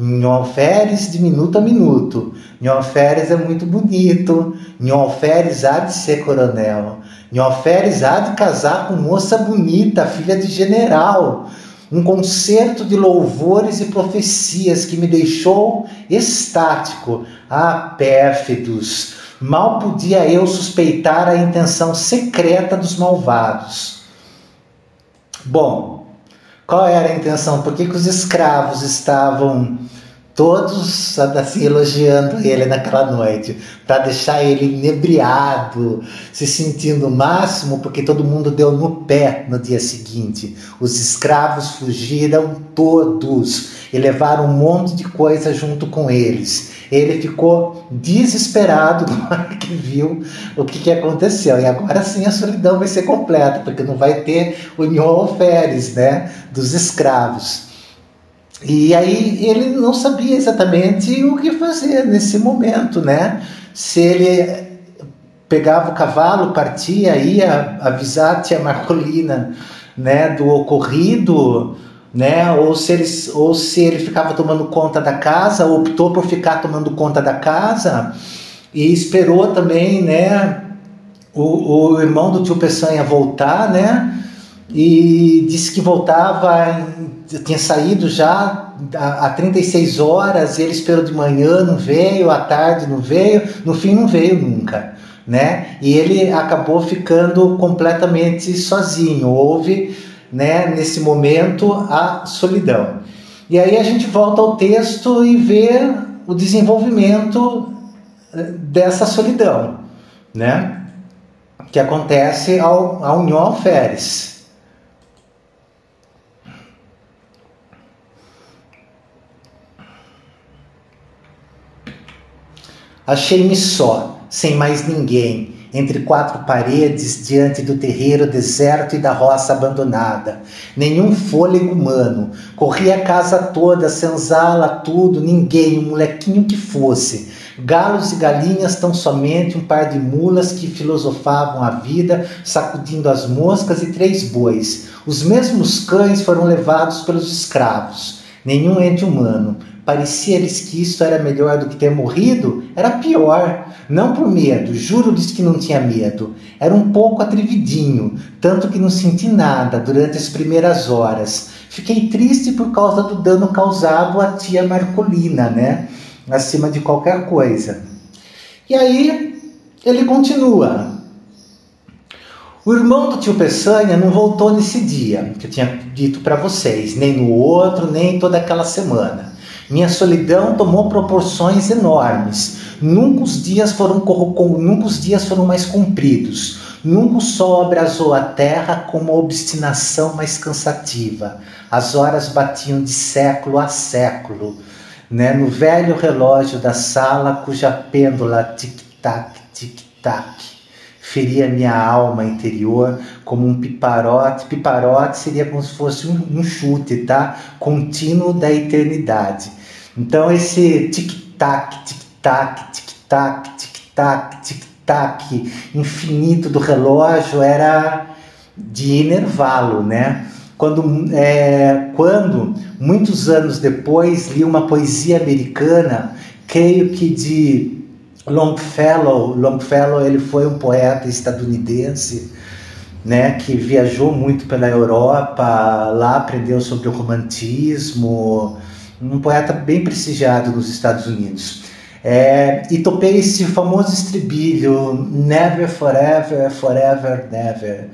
A: Nhoferes de minuto a minuto. Nhoferes é muito bonito. Nhoferes há de ser coronel. Nhoferes há de casar com moça bonita, filha de general. Um concerto de louvores e profecias que me deixou estático. Ah, pérfidos! Mal podia eu suspeitar a intenção secreta dos malvados. Bom, qual era a intenção? Por que, que os escravos estavam todos assim, elogiando ele naquela noite? Para deixar ele inebriado, se sentindo o máximo, porque todo mundo deu no pé no dia seguinte. Os escravos fugiram todos e levaram um monte de coisa junto com eles. Ele ficou desesperado na hora que viu o que, que aconteceu. E agora sim a solidão vai ser completa, porque não vai ter união alferes, né, dos escravos. E aí ele não sabia exatamente o que fazer nesse momento, né? Se ele pegava o cavalo, partia, ia avisar a tia Marcolina, né, do ocorrido, né? Ou se ele, ou se ele ficava tomando conta da casa, optou por ficar tomando conta da casa e esperou também, né? O, o irmão do tio Peçanha voltar, né? E disse que voltava, tinha saído já há 36 horas, ele esperou de manhã, não veio, à tarde não veio, no fim não veio nunca, né? E ele acabou ficando completamente sozinho. Houve né, nesse momento a solidão. E aí a gente volta ao texto e vê o desenvolvimento eh, dessa solidão, né, que acontece ao, ao União Alferes. Achei-me só, sem mais ninguém, entre quatro paredes, diante do terreiro deserto e da roça abandonada. Nenhum fôlego humano. Corria a casa toda, senzala, tudo, ninguém, um molequinho que fosse. Galos e galinhas, tão somente um par de mulas que filosofavam a vida, sacudindo as moscas e três bois. Os mesmos cães foram levados pelos escravos. Nenhum ente humano. Parecia-lhes que isso era melhor do que ter morrido, era pior. Não por medo, juro-lhes que não tinha medo. Era um pouco atrevidinho, tanto que não senti nada durante as primeiras horas. Fiquei triste por causa do dano causado à tia Marcolina, né? Acima de qualquer coisa. E aí ele continua. O irmão do tio Peçanha não voltou nesse dia, que eu tinha dito para vocês, nem no outro, nem toda aquela semana. Minha solidão tomou proporções enormes. Nunca os dias foram, nunca os dias foram mais compridos. Nunca o sol abrasou a terra com uma obstinação mais cansativa. As horas batiam de século a século, né? no velho relógio da sala cuja pêndula tic-tac, tic-tac feria minha alma interior como um piparote. Piparote seria como se fosse um, um chute, tá? Contínuo da eternidade. Então esse tic-tac, tic-tac, tic-tac, tic-tac, tic-tac infinito do relógio era de enervá-lo, né? Quando, é, quando, muitos anos depois, li uma poesia americana, creio que de Longfellow, Longfellow ele foi um poeta estadunidense, né, que viajou muito pela Europa, lá aprendeu sobre o romantismo, um poeta bem prestigiado nos Estados Unidos. É, e topei esse famoso estribilho, never, forever, forever, never.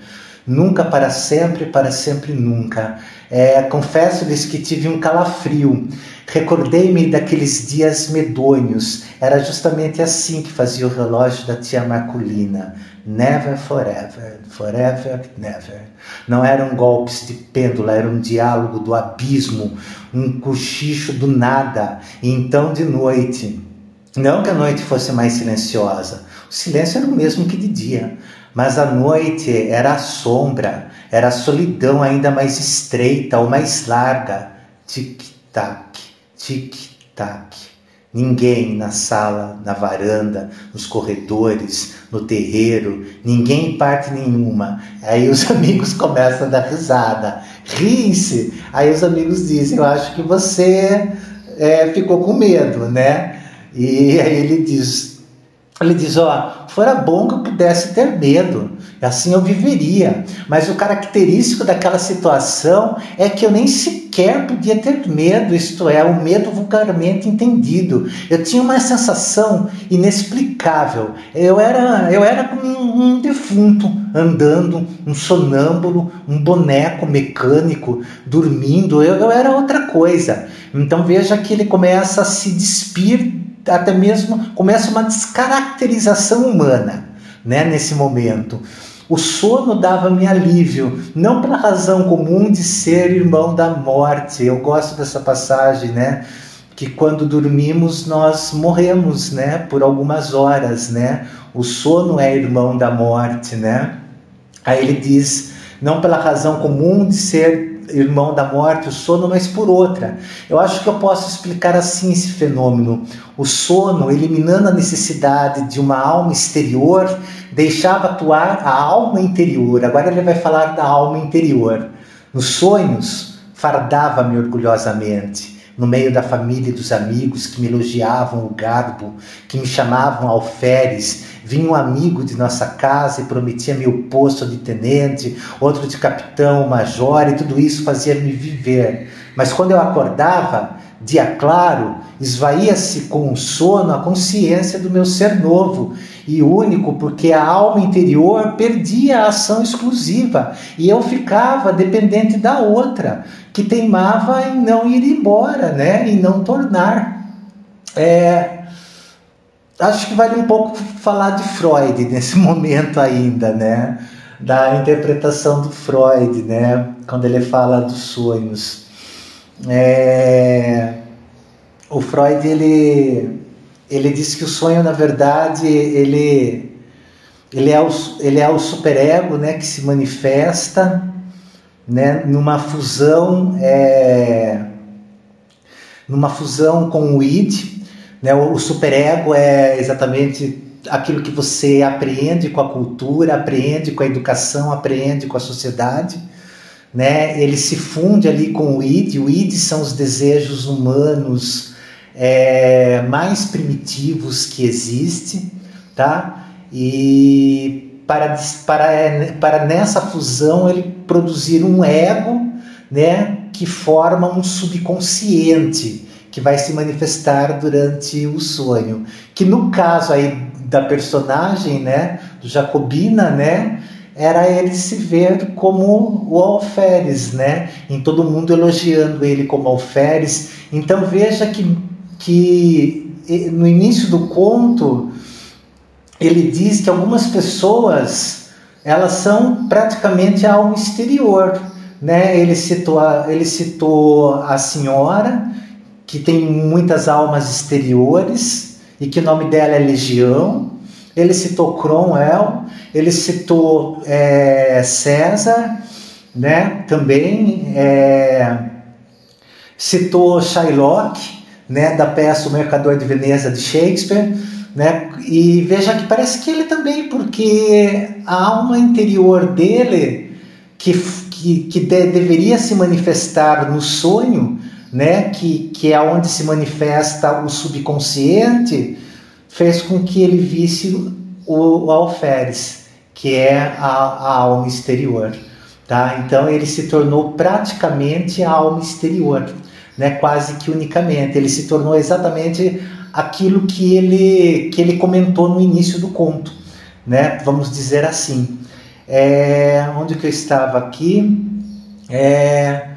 A: Nunca para sempre, para sempre nunca. É, Confesso-lhes que tive um calafrio. Recordei-me daqueles dias medonhos. Era justamente assim que fazia o relógio da tia Marculina. Never, forever, forever, never. Não eram golpes de pêndula, era um diálogo do abismo, um cochicho do nada. E então de noite. Não que a noite fosse mais silenciosa, o silêncio era o mesmo que de dia, mas a noite era a sombra, era a solidão ainda mais estreita ou mais larga. Tic-tac, tic-tac. Ninguém na sala, na varanda, nos corredores, no terreiro, ninguém em parte nenhuma. Aí os amigos começam a dar risada, riem-se. Aí os amigos dizem: Eu acho que você é, ficou com medo, né? E aí ele diz: ele diz: Ó, fora bom que eu pudesse ter medo, assim eu viveria. Mas o característico daquela situação é que eu nem sequer podia ter medo, isto é, o medo vulgarmente entendido. Eu tinha uma sensação inexplicável. Eu era, eu era como um, um defunto andando, um sonâmbulo, um boneco mecânico dormindo. Eu, eu era outra coisa. Então veja que ele começa a se despir até mesmo começa uma descaracterização humana né, nesse momento. O sono dava-me alívio, não pela razão comum de ser irmão da morte. Eu gosto dessa passagem, né? Que quando dormimos nós morremos, né? Por algumas horas, né? O sono é irmão da morte, né? Aí ele diz, não pela razão comum de ser irmão da morte, o sono, mas por outra. Eu acho que eu posso explicar assim esse fenômeno. O sono, eliminando a necessidade de uma alma exterior, deixava atuar a alma interior. Agora ele vai falar da alma interior. Nos sonhos, fardava-me orgulhosamente no meio da família e dos amigos que me elogiavam o garbo, que me chamavam alferes. Vinha um amigo de nossa casa e prometia-me o posto de tenente, outro de capitão, major, e tudo isso fazia-me viver. Mas quando eu acordava, dia claro, esvaía-se com o sono a consciência do meu ser novo e único, porque a alma interior perdia a ação exclusiva e eu ficava dependente da outra que teimava em não ir embora, né? Em não tornar. É, acho que vale um pouco falar de Freud nesse momento ainda, né? Da interpretação do Freud, né? Quando ele fala dos sonhos. É, o Freud ele ele diz que o sonho na verdade ele ele é o, ele é o superego, né? Que se manifesta né, numa fusão é, numa fusão com o id, né, o superego é exatamente aquilo que você aprende com a cultura, aprende com a educação, aprende com a sociedade, né? Ele se funde ali com o id. O id são os desejos humanos é, mais primitivos que existe, tá? E para, para, para nessa fusão ele produzir um ego, né, que forma um subconsciente que vai se manifestar durante o sonho. Que no caso aí da personagem, né, do Jacobina, né, era ele se ver como o alferes, né, em todo mundo elogiando ele como alferes. Então veja que, que no início do conto ele diz que algumas pessoas elas são praticamente a alma exterior, né? Ele citou a, ele citou a senhora que tem muitas almas exteriores e que o nome dela é Legião. Ele citou Cromwell, ele citou é, César, né? Também é, citou Shylock, né? Da peça O Mercador de Veneza de Shakespeare, né? E veja que parece que ele também, porque a alma interior dele que que, que de, deveria se manifestar no sonho, né, que, que é onde se manifesta o subconsciente, fez com que ele visse o, o alferes, que é a, a alma exterior. Tá? Então ele se tornou praticamente a alma exterior, né? quase que unicamente. Ele se tornou exatamente aquilo que ele, que ele comentou no início do conto, né? vamos dizer assim. É, onde que eu estava aqui? É,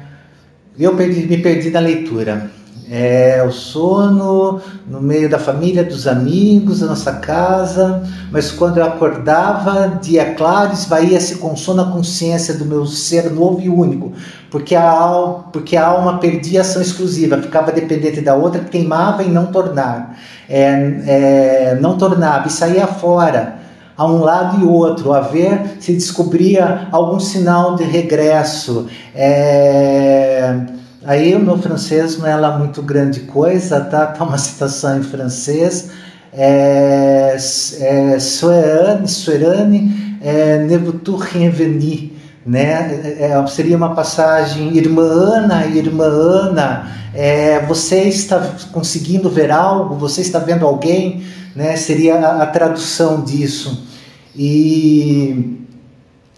A: eu perdi, me perdi na leitura. É, o sono no meio da família, dos amigos, da nossa casa, mas quando eu acordava, dia claro, esvaía-se com sono a consciência do meu ser novo e único, porque a, alma, porque a alma perdia ação exclusiva, ficava dependente da outra que teimava em não tornar, é, é, não tornava e saía fora a um lado e outro, a ver se descobria algum sinal de regresso. É... Aí o meu francês não é lá muito grande coisa, tá? Tá uma citação em francês. É, é, Soerane, Soerane, é, ne vous venu, né? É, é, seria uma passagem, irmã Ana, irmã Ana, é, você está conseguindo ver algo? Você está vendo alguém? Né? Seria a, a tradução disso. E,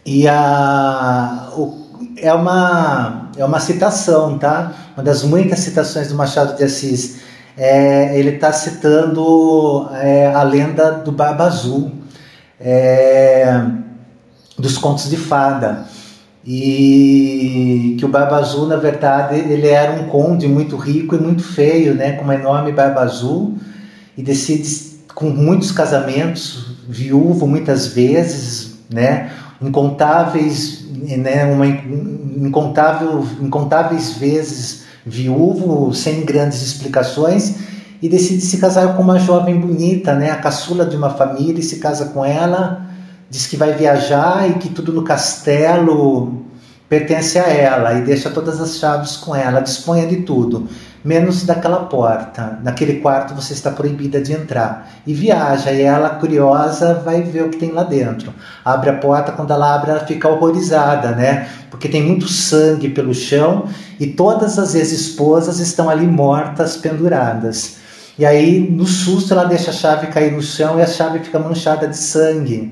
A: e a, o, é, uma, é uma citação, tá? Uma das muitas citações do Machado de Assis. É, ele está citando é, a lenda do Barba Azul, é, dos contos de fada. E que o Barba Azul, na verdade, ele era um conde muito rico e muito feio, né, com uma enorme barba azul, e decide, com muitos casamentos, viúvo muitas vezes, né? Incontáveis, né? Uma incontável, incontáveis vezes viúvo, sem grandes explicações, e decide se casar com uma jovem bonita, né? A caçula de uma família e se casa com ela, diz que vai viajar e que tudo no castelo pertence a ela e deixa todas as chaves com ela, disponha de tudo menos daquela porta. Naquele quarto você está proibida de entrar. E viaja, e ela, curiosa, vai ver o que tem lá dentro. Abre a porta, quando ela abre, ela fica horrorizada, né? Porque tem muito sangue pelo chão e todas as ex-esposas estão ali mortas, penduradas. E aí, no susto, ela deixa a chave cair no chão e a chave fica manchada de sangue.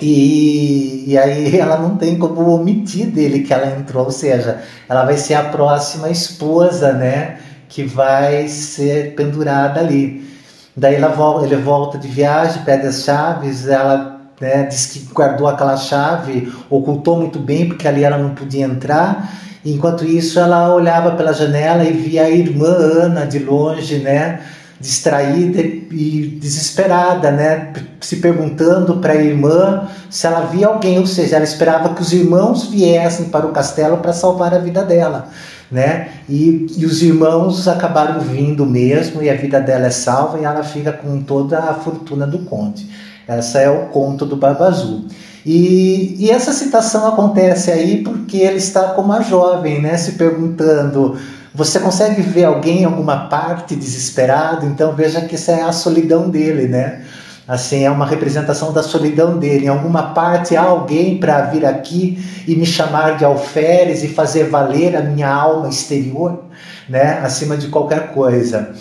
A: E, e aí ela não tem como omitir dele que ela entrou, ou seja, ela vai ser a próxima esposa, né, que vai ser pendurada ali. Daí ela ele volta de viagem, pede as chaves, ela né, diz que guardou aquela chave, ocultou muito bem porque ali ela não podia entrar. Enquanto isso, ela olhava pela janela e via a irmã Ana de longe, né? Distraída e desesperada, né? Se perguntando para a irmã se ela via alguém, ou seja, ela esperava que os irmãos viessem para o castelo para salvar a vida dela, né? E, e os irmãos acabaram vindo mesmo e a vida dela é salva e ela fica com toda a fortuna do conde. Essa é o conto do Barba Azul. E, e essa citação acontece aí porque ele está como uma jovem, né? Se perguntando você consegue ver alguém em alguma parte desesperado? Então veja que essa é a solidão dele, né? Assim, é uma representação da solidão dele. Em alguma parte há alguém para vir aqui e me chamar de alferes e fazer valer a minha alma exterior, né, acima de qualquer coisa.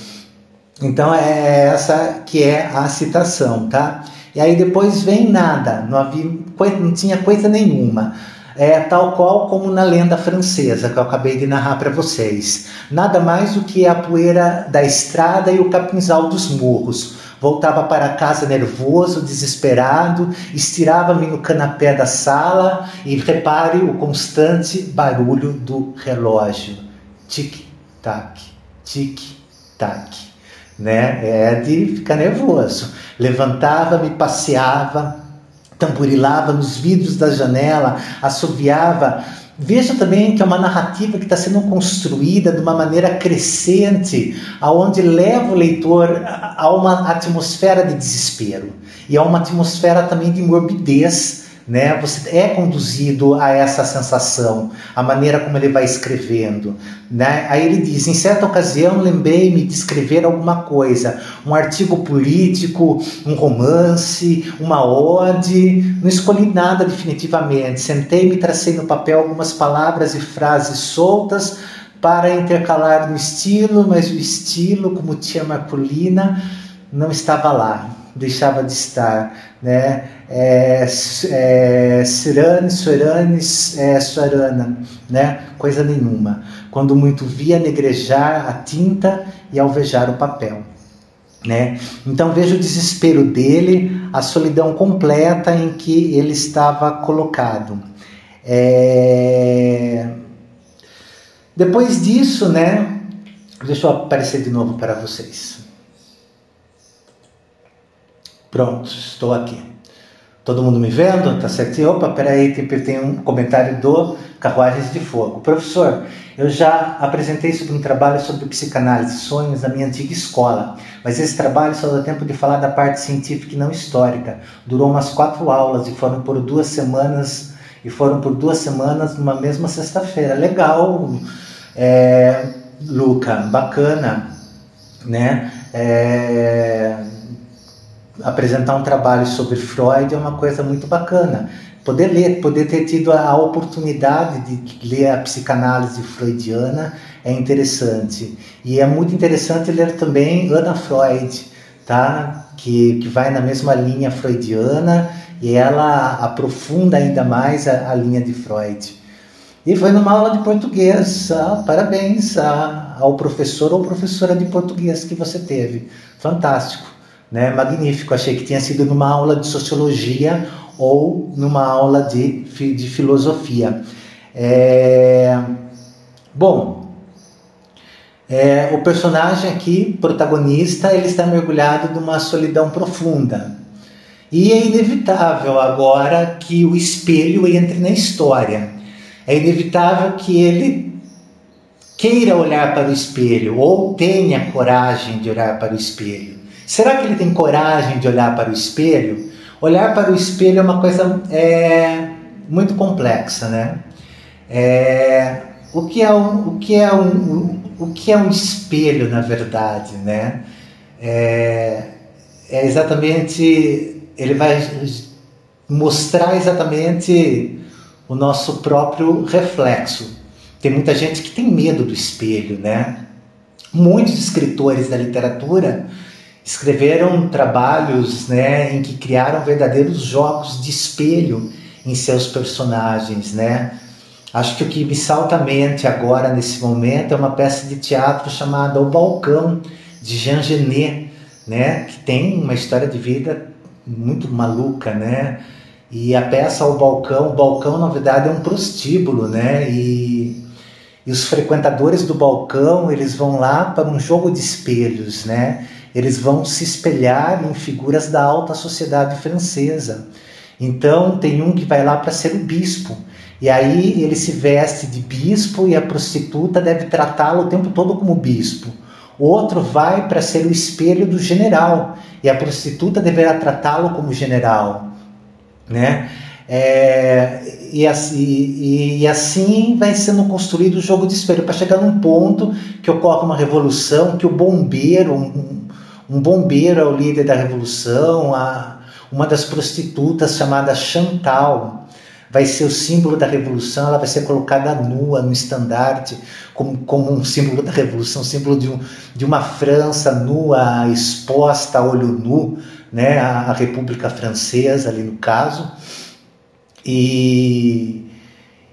A: Então é essa que é a citação, tá? E aí depois vem nada, não havia não tinha coisa nenhuma. É tal qual como na lenda francesa que eu acabei de narrar para vocês. Nada mais do que a poeira da estrada e o capinzal dos morros. Voltava para casa nervoso, desesperado, estirava-me no canapé da sala e repare o constante barulho do relógio. Tic-tac, tic-tac né? É de ficar nervoso. Levantava-me, passeava, tamborilava nos vidros da janela, assoviava. Veja também que é uma narrativa que está sendo construída de uma maneira crescente, aonde leva o leitor a uma atmosfera de desespero e a uma atmosfera também de morbidez né? Você é conduzido a essa sensação, a maneira como ele vai escrevendo, né? Aí ele diz: em certa ocasião lembrei-me de escrever alguma coisa, um artigo político, um romance, uma ode. Não escolhi nada definitivamente. Sentei-me, tracei no papel algumas palavras e frases soltas para intercalar no estilo, mas o estilo, como tia Marcolina, não estava lá deixava de estar, né? É, é, Sirane, Suerane, é, Suarana, né? Coisa nenhuma. Quando muito via negrejar a tinta e alvejar o papel. Né? Então veja o desespero dele, a solidão completa em que ele estava colocado. É... Depois disso, né? Deixa eu aparecer de novo para vocês. Pronto, estou aqui. Todo mundo me vendo? Tá certinho? Opa, peraí, tem, um comentário do Carruagens de Fogo. Professor, eu já apresentei sobre um trabalho sobre psicanálise, sonhos na minha antiga escola, mas esse trabalho só dá tempo de falar da parte científica e não histórica. Durou umas quatro aulas e foram por duas semanas e foram por duas semanas numa mesma sexta-feira. Legal, é, Luca, bacana, né? É, apresentar um trabalho sobre Freud é uma coisa muito bacana. Poder ler, poder ter tido a oportunidade de ler a psicanálise freudiana é interessante. E é muito interessante ler também Ana Freud, tá? que, que vai na mesma linha freudiana e ela aprofunda ainda mais a, a linha de Freud. E foi numa aula de português. Ah, parabéns ao professor ou professora de português que você teve. Fantástico né? Magnífico. Achei que tinha sido numa aula de sociologia ou numa aula de, de filosofia. É... Bom, é, o personagem aqui, protagonista, ele está mergulhado numa solidão profunda. E é inevitável agora que o espelho entre na história. É inevitável que ele queira olhar para o espelho ou tenha coragem de olhar para o espelho. Será que ele tem coragem de olhar para o espelho? Olhar para o espelho é uma coisa é, muito complexa, né? É, o que é um, o que é um, o que é um espelho, na verdade, né? É, é exatamente ele vai mostrar exatamente o nosso próprio reflexo. Tem muita gente que tem medo do espelho, né? Muitos escritores da literatura escreveram trabalhos né, em que criaram verdadeiros jogos de espelho em seus personagens, né? Acho que o que me salta à mente agora nesse momento é uma peça de teatro chamada O Balcão de Jean Genet, né? Que tem uma história de vida muito maluca, né? E a peça O Balcão, o balcão na verdade é um prostíbulo, né? E, e os frequentadores do balcão eles vão lá para um jogo de espelhos, né? Eles vão se espelhar em figuras da alta sociedade francesa. Então, tem um que vai lá para ser o bispo. E aí ele se veste de bispo e a prostituta deve tratá-lo o tempo todo como bispo. Outro vai para ser o espelho do general e a prostituta deverá tratá-lo como general, né? É, e, assim, e, assim vai sendo construído o jogo de espelho para chegar num ponto que ocorre uma revolução que o bombeiro, um, um bombeiro é o líder da revolução, a, uma das prostitutas chamada Chantal vai ser o símbolo da revolução, ela vai ser colocada nua no estandarte como, como um símbolo da revolução, símbolo de, um, de uma França nua, exposta a olho nu, né, a, a República Francesa ali no caso. E,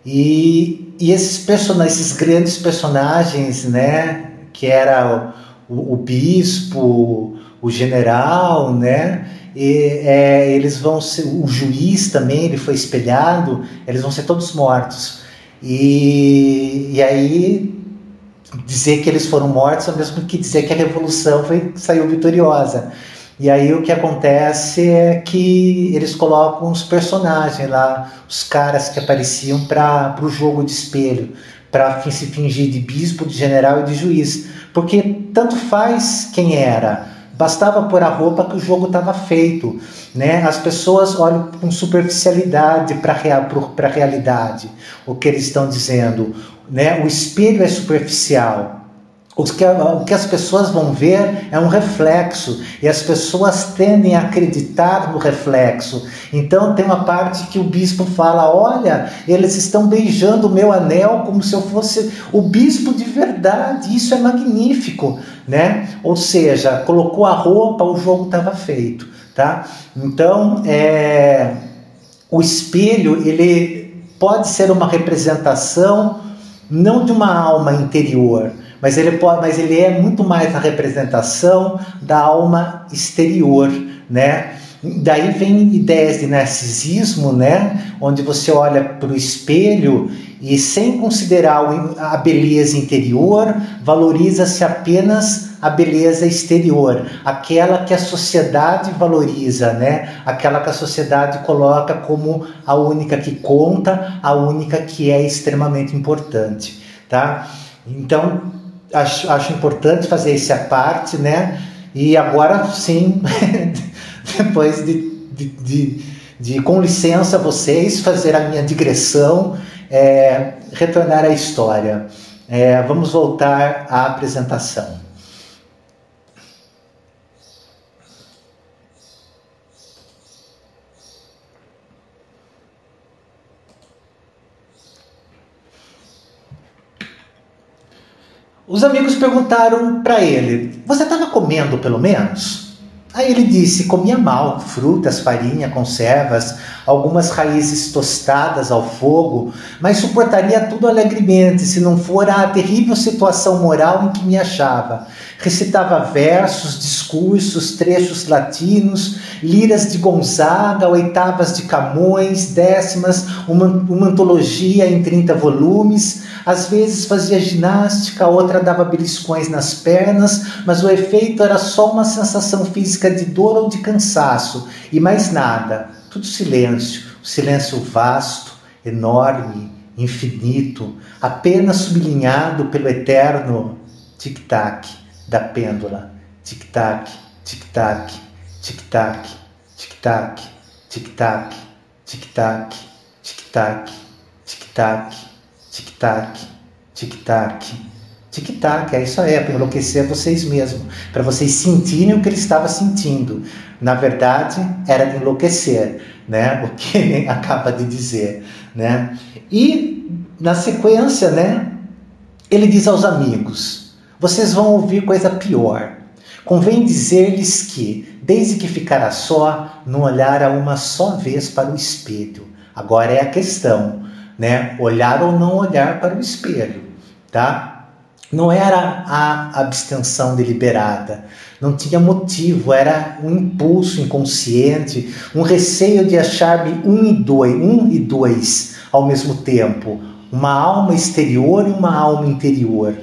A: e, e esses, person esses grandes personagens, né, que era o, o bispo, o general, né, e, é, eles vão ser, o juiz também, ele foi espelhado, eles vão ser todos mortos. E, e aí dizer que eles foram mortos é o mesmo que dizer que a revolução foi, saiu vitoriosa. E aí o que acontece é que eles colocam os personagens lá, os caras que apareciam para o jogo de espelho, para se fingir de bispo, de general e de juiz. Porque tanto faz quem era Bastava pôr a roupa que o jogo estava feito. Né? As pessoas olham com superficialidade para a realidade, o que eles estão dizendo. Né? O espelho é superficial. O que, o que as pessoas vão ver é um reflexo, e as pessoas tendem a acreditar no reflexo. Então, tem uma parte que o bispo fala: Olha, eles estão beijando o meu anel como se eu fosse o bispo de verdade. Isso é magnífico, né? Ou seja, colocou a roupa, o jogo estava feito, tá? Então, é, o espelho ele pode ser uma representação não de uma alma interior mas ele, pode, mas ele é muito mais a representação da alma exterior, né? Daí vem ideias de narcisismo, né? Onde você olha para o espelho e, sem considerar a beleza interior, valoriza-se apenas a beleza exterior, aquela que a sociedade valoriza, né? Aquela que a sociedade coloca como a única que conta, a única que é extremamente importante, tá? Então, acho, acho importante fazer essa parte, né? E agora sim, depois de, de, de, de, com licença vocês, fazer a minha digressão, é, retornar à história. É, vamos voltar à apresentação. Os amigos perguntaram para ele: Você estava comendo pelo menos? Aí ele disse: Comia mal, frutas, farinha, conservas, algumas raízes tostadas ao fogo, mas suportaria tudo alegremente se não fora a terrível situação moral em que me achava. Recitava versos, discursos, trechos latinos, liras de Gonzaga, oitavas de Camões, décimas, uma, uma antologia em 30 volumes às vezes fazia ginástica, outra dava beliscões nas pernas, mas o efeito era só uma sensação física de dor ou de cansaço, e mais nada. Tudo silêncio, silêncio vasto, enorme, infinito, apenas sublinhado pelo eterno tic-tac da pêndula. Tic-tac, tic-tac, tic-tac, tic-tac, tic-tac, tic-tac, tic-tac, tic-tac tic-tac, tic-tac, tic-tac. É isso aí, é para enlouquecer vocês mesmos, para vocês sentirem o que ele estava sentindo. Na verdade, era de enlouquecer, né? O que ele acaba de dizer, né? E na sequência, né? Ele diz aos amigos: vocês vão ouvir coisa pior. Convém dizer-lhes que, desde que ficara só, não olhara uma só vez para o espelho. Agora é a questão: né? Olhar ou não olhar para o espelho, tá? Não era a abstenção deliberada, não tinha motivo, era um impulso inconsciente, um receio de achar-me um e dois, um e dois ao mesmo tempo, uma alma exterior e uma alma interior,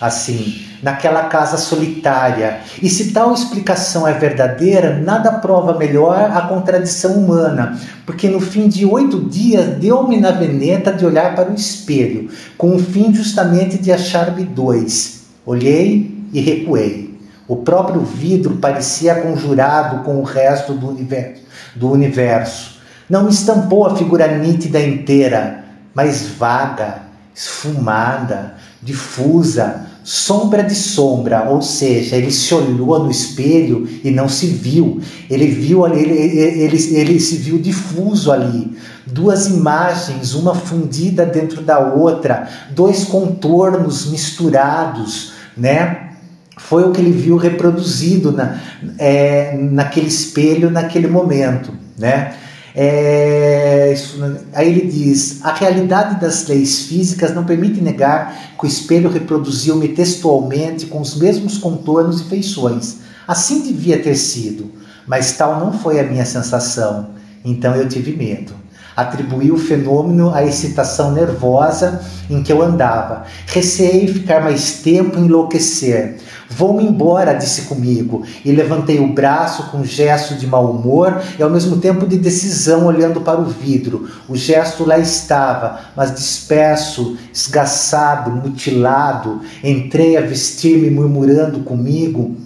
A: assim naquela casa solitária. E se tal explicação é verdadeira, nada prova melhor a contradição humana, porque no fim de oito dias deu-me na veneta de olhar para o espelho, com o fim justamente de achar-me dois. Olhei e recuei. O próprio vidro parecia conjurado com o resto do universo. Do universo. Não estampou a figura nítida inteira, mas vaga, esfumada, difusa, sombra de sombra, ou seja, ele se olhou no espelho e não se viu. Ele viu ele, ele, ele, se viu difuso ali. Duas imagens, uma fundida dentro da outra, dois contornos misturados, né? Foi o que ele viu reproduzido na, é, naquele espelho, naquele momento, né? É, isso, aí ele diz: a realidade das leis físicas não permite negar que o espelho reproduziu-me textualmente com os mesmos contornos e feições. Assim devia ter sido, mas tal não foi a minha sensação. Então eu tive medo. Atribuí o fenômeno à excitação nervosa em que eu andava. Receei ficar mais tempo e enlouquecer. Vou-me embora, disse comigo, e levantei o braço com um gesto de mau humor e ao mesmo tempo de decisão, olhando para o vidro. O gesto lá estava, mas disperso, esgaçado, mutilado. Entrei a vestir-me, murmurando comigo,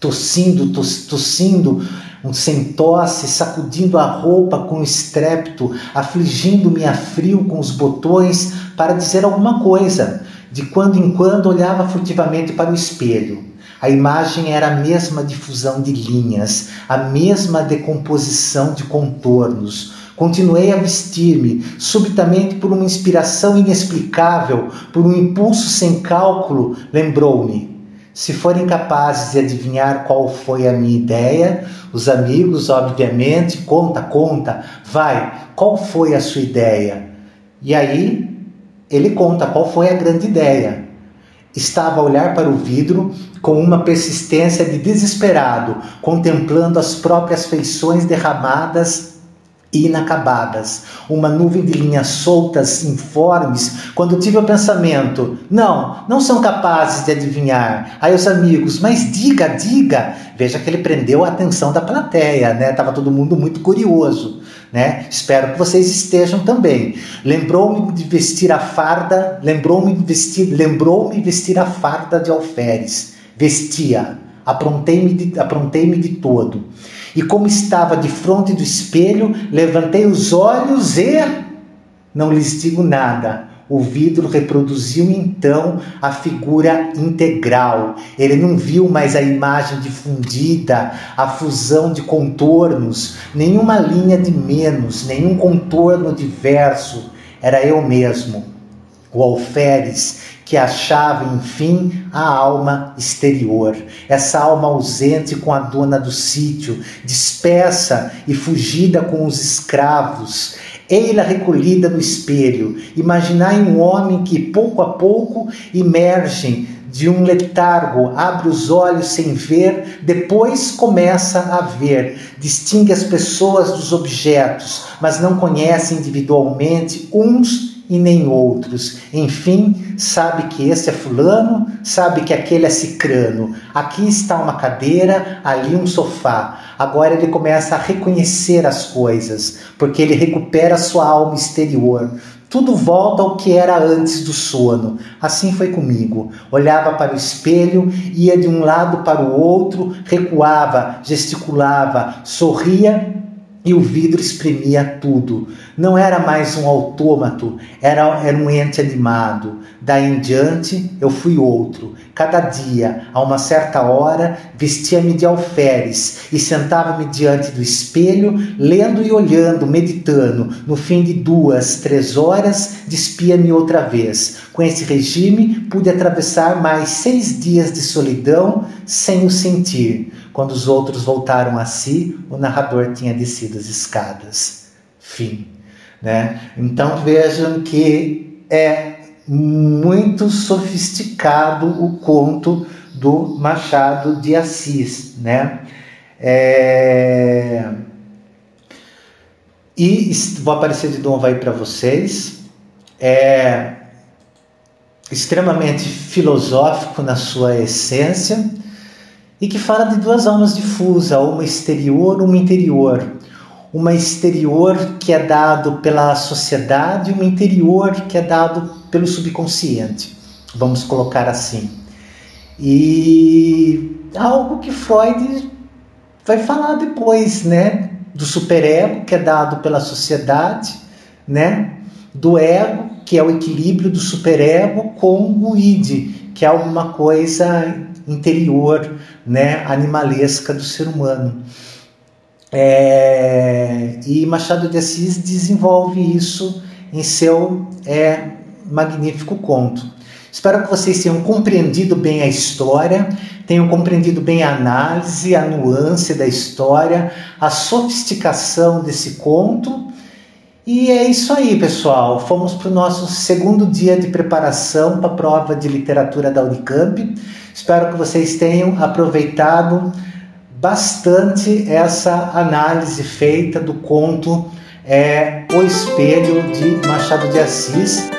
A: tossindo, tossindo um sem tosse, sacudindo a roupa com estrépito, afligindo-me a frio com os botões para dizer alguma coisa. De quando em quando olhava furtivamente para o espelho. A imagem era a mesma difusão de linhas, a mesma decomposição de contornos. Continuei a vestir-me, subitamente por uma inspiração inexplicável, por um impulso sem cálculo, lembrou-me. Se forem capazes de adivinhar qual foi a minha ideia, os amigos, obviamente, conta, conta, vai, qual foi a sua ideia? E aí ele conta qual foi a grande ideia. Estava a olhar para o vidro com uma persistência de desesperado, contemplando as próprias feições derramadas inacabadas, uma nuvem de linhas soltas, informes, quando tive o pensamento: não, não são capazes de adivinhar. Aí os amigos, mas diga, diga. Veja que ele prendeu a atenção da plateia, né? Tava todo mundo muito curioso, né? Espero que vocês estejam também. Lembrou-me de vestir a farda, lembrou-me vestir, lembrou-me vestir a farda de alferes. Vestia, aprontei-me de, aprontei de todo. E como estava de frente do espelho, levantei os olhos e não lhes digo nada. O vidro reproduziu então a figura integral. Ele não viu mais a imagem difundida, a fusão de contornos, nenhuma linha de menos, nenhum contorno diverso. Era eu mesmo, o alferes que achava, enfim, a alma exterior, essa alma ausente com a dona do sítio, dispersa e fugida com os escravos, ei-la recolhida no espelho. Imaginai um homem que, pouco a pouco, emerge de um letargo, abre os olhos sem ver, depois começa a ver, distingue as pessoas dos objetos, mas não conhece individualmente uns e nem outros. Enfim, sabe que esse é fulano, sabe que aquele é cicrano. Aqui está uma cadeira, ali um sofá. Agora ele começa a reconhecer as coisas, porque ele recupera sua alma exterior. Tudo volta ao que era antes do sono. Assim foi comigo. Olhava para o espelho, ia de um lado para o outro, recuava, gesticulava, sorria e o vidro exprimia tudo. Não era mais um autômato, era, era um ente animado. Daí em diante eu fui outro. Cada dia, a uma certa hora, vestia-me de alferes e sentava-me diante do espelho, lendo e olhando, meditando. No fim de duas, três horas, despia-me outra vez. Com esse regime, pude atravessar mais seis dias de solidão sem o sentir. Quando os outros voltaram a si, o narrador tinha descido as escadas. Fim. Né? Então vejam que é muito sofisticado o conto do Machado de Assis. Né? É... E vou aparecer de novo aí para vocês. É extremamente filosófico na sua essência e que fala de duas almas difusas, uma exterior, uma interior. Uma exterior que é dado pela sociedade, uma interior que é dado pelo subconsciente. Vamos colocar assim. E algo que Freud vai falar depois, né? Do superego que é dado pela sociedade, né? Do ego, que é o equilíbrio do superego com o id, que é alguma coisa interior, né, animalesca do ser humano. É, e Machado de Assis desenvolve isso em seu é, magnífico conto. Espero que vocês tenham compreendido bem a história, tenham compreendido bem a análise, a nuance da história, a sofisticação desse conto. E é isso aí, pessoal. Fomos para o nosso segundo dia de preparação para a prova de literatura da Unicamp. Espero que vocês tenham aproveitado bastante essa análise feita do conto é, O Espelho de Machado de Assis.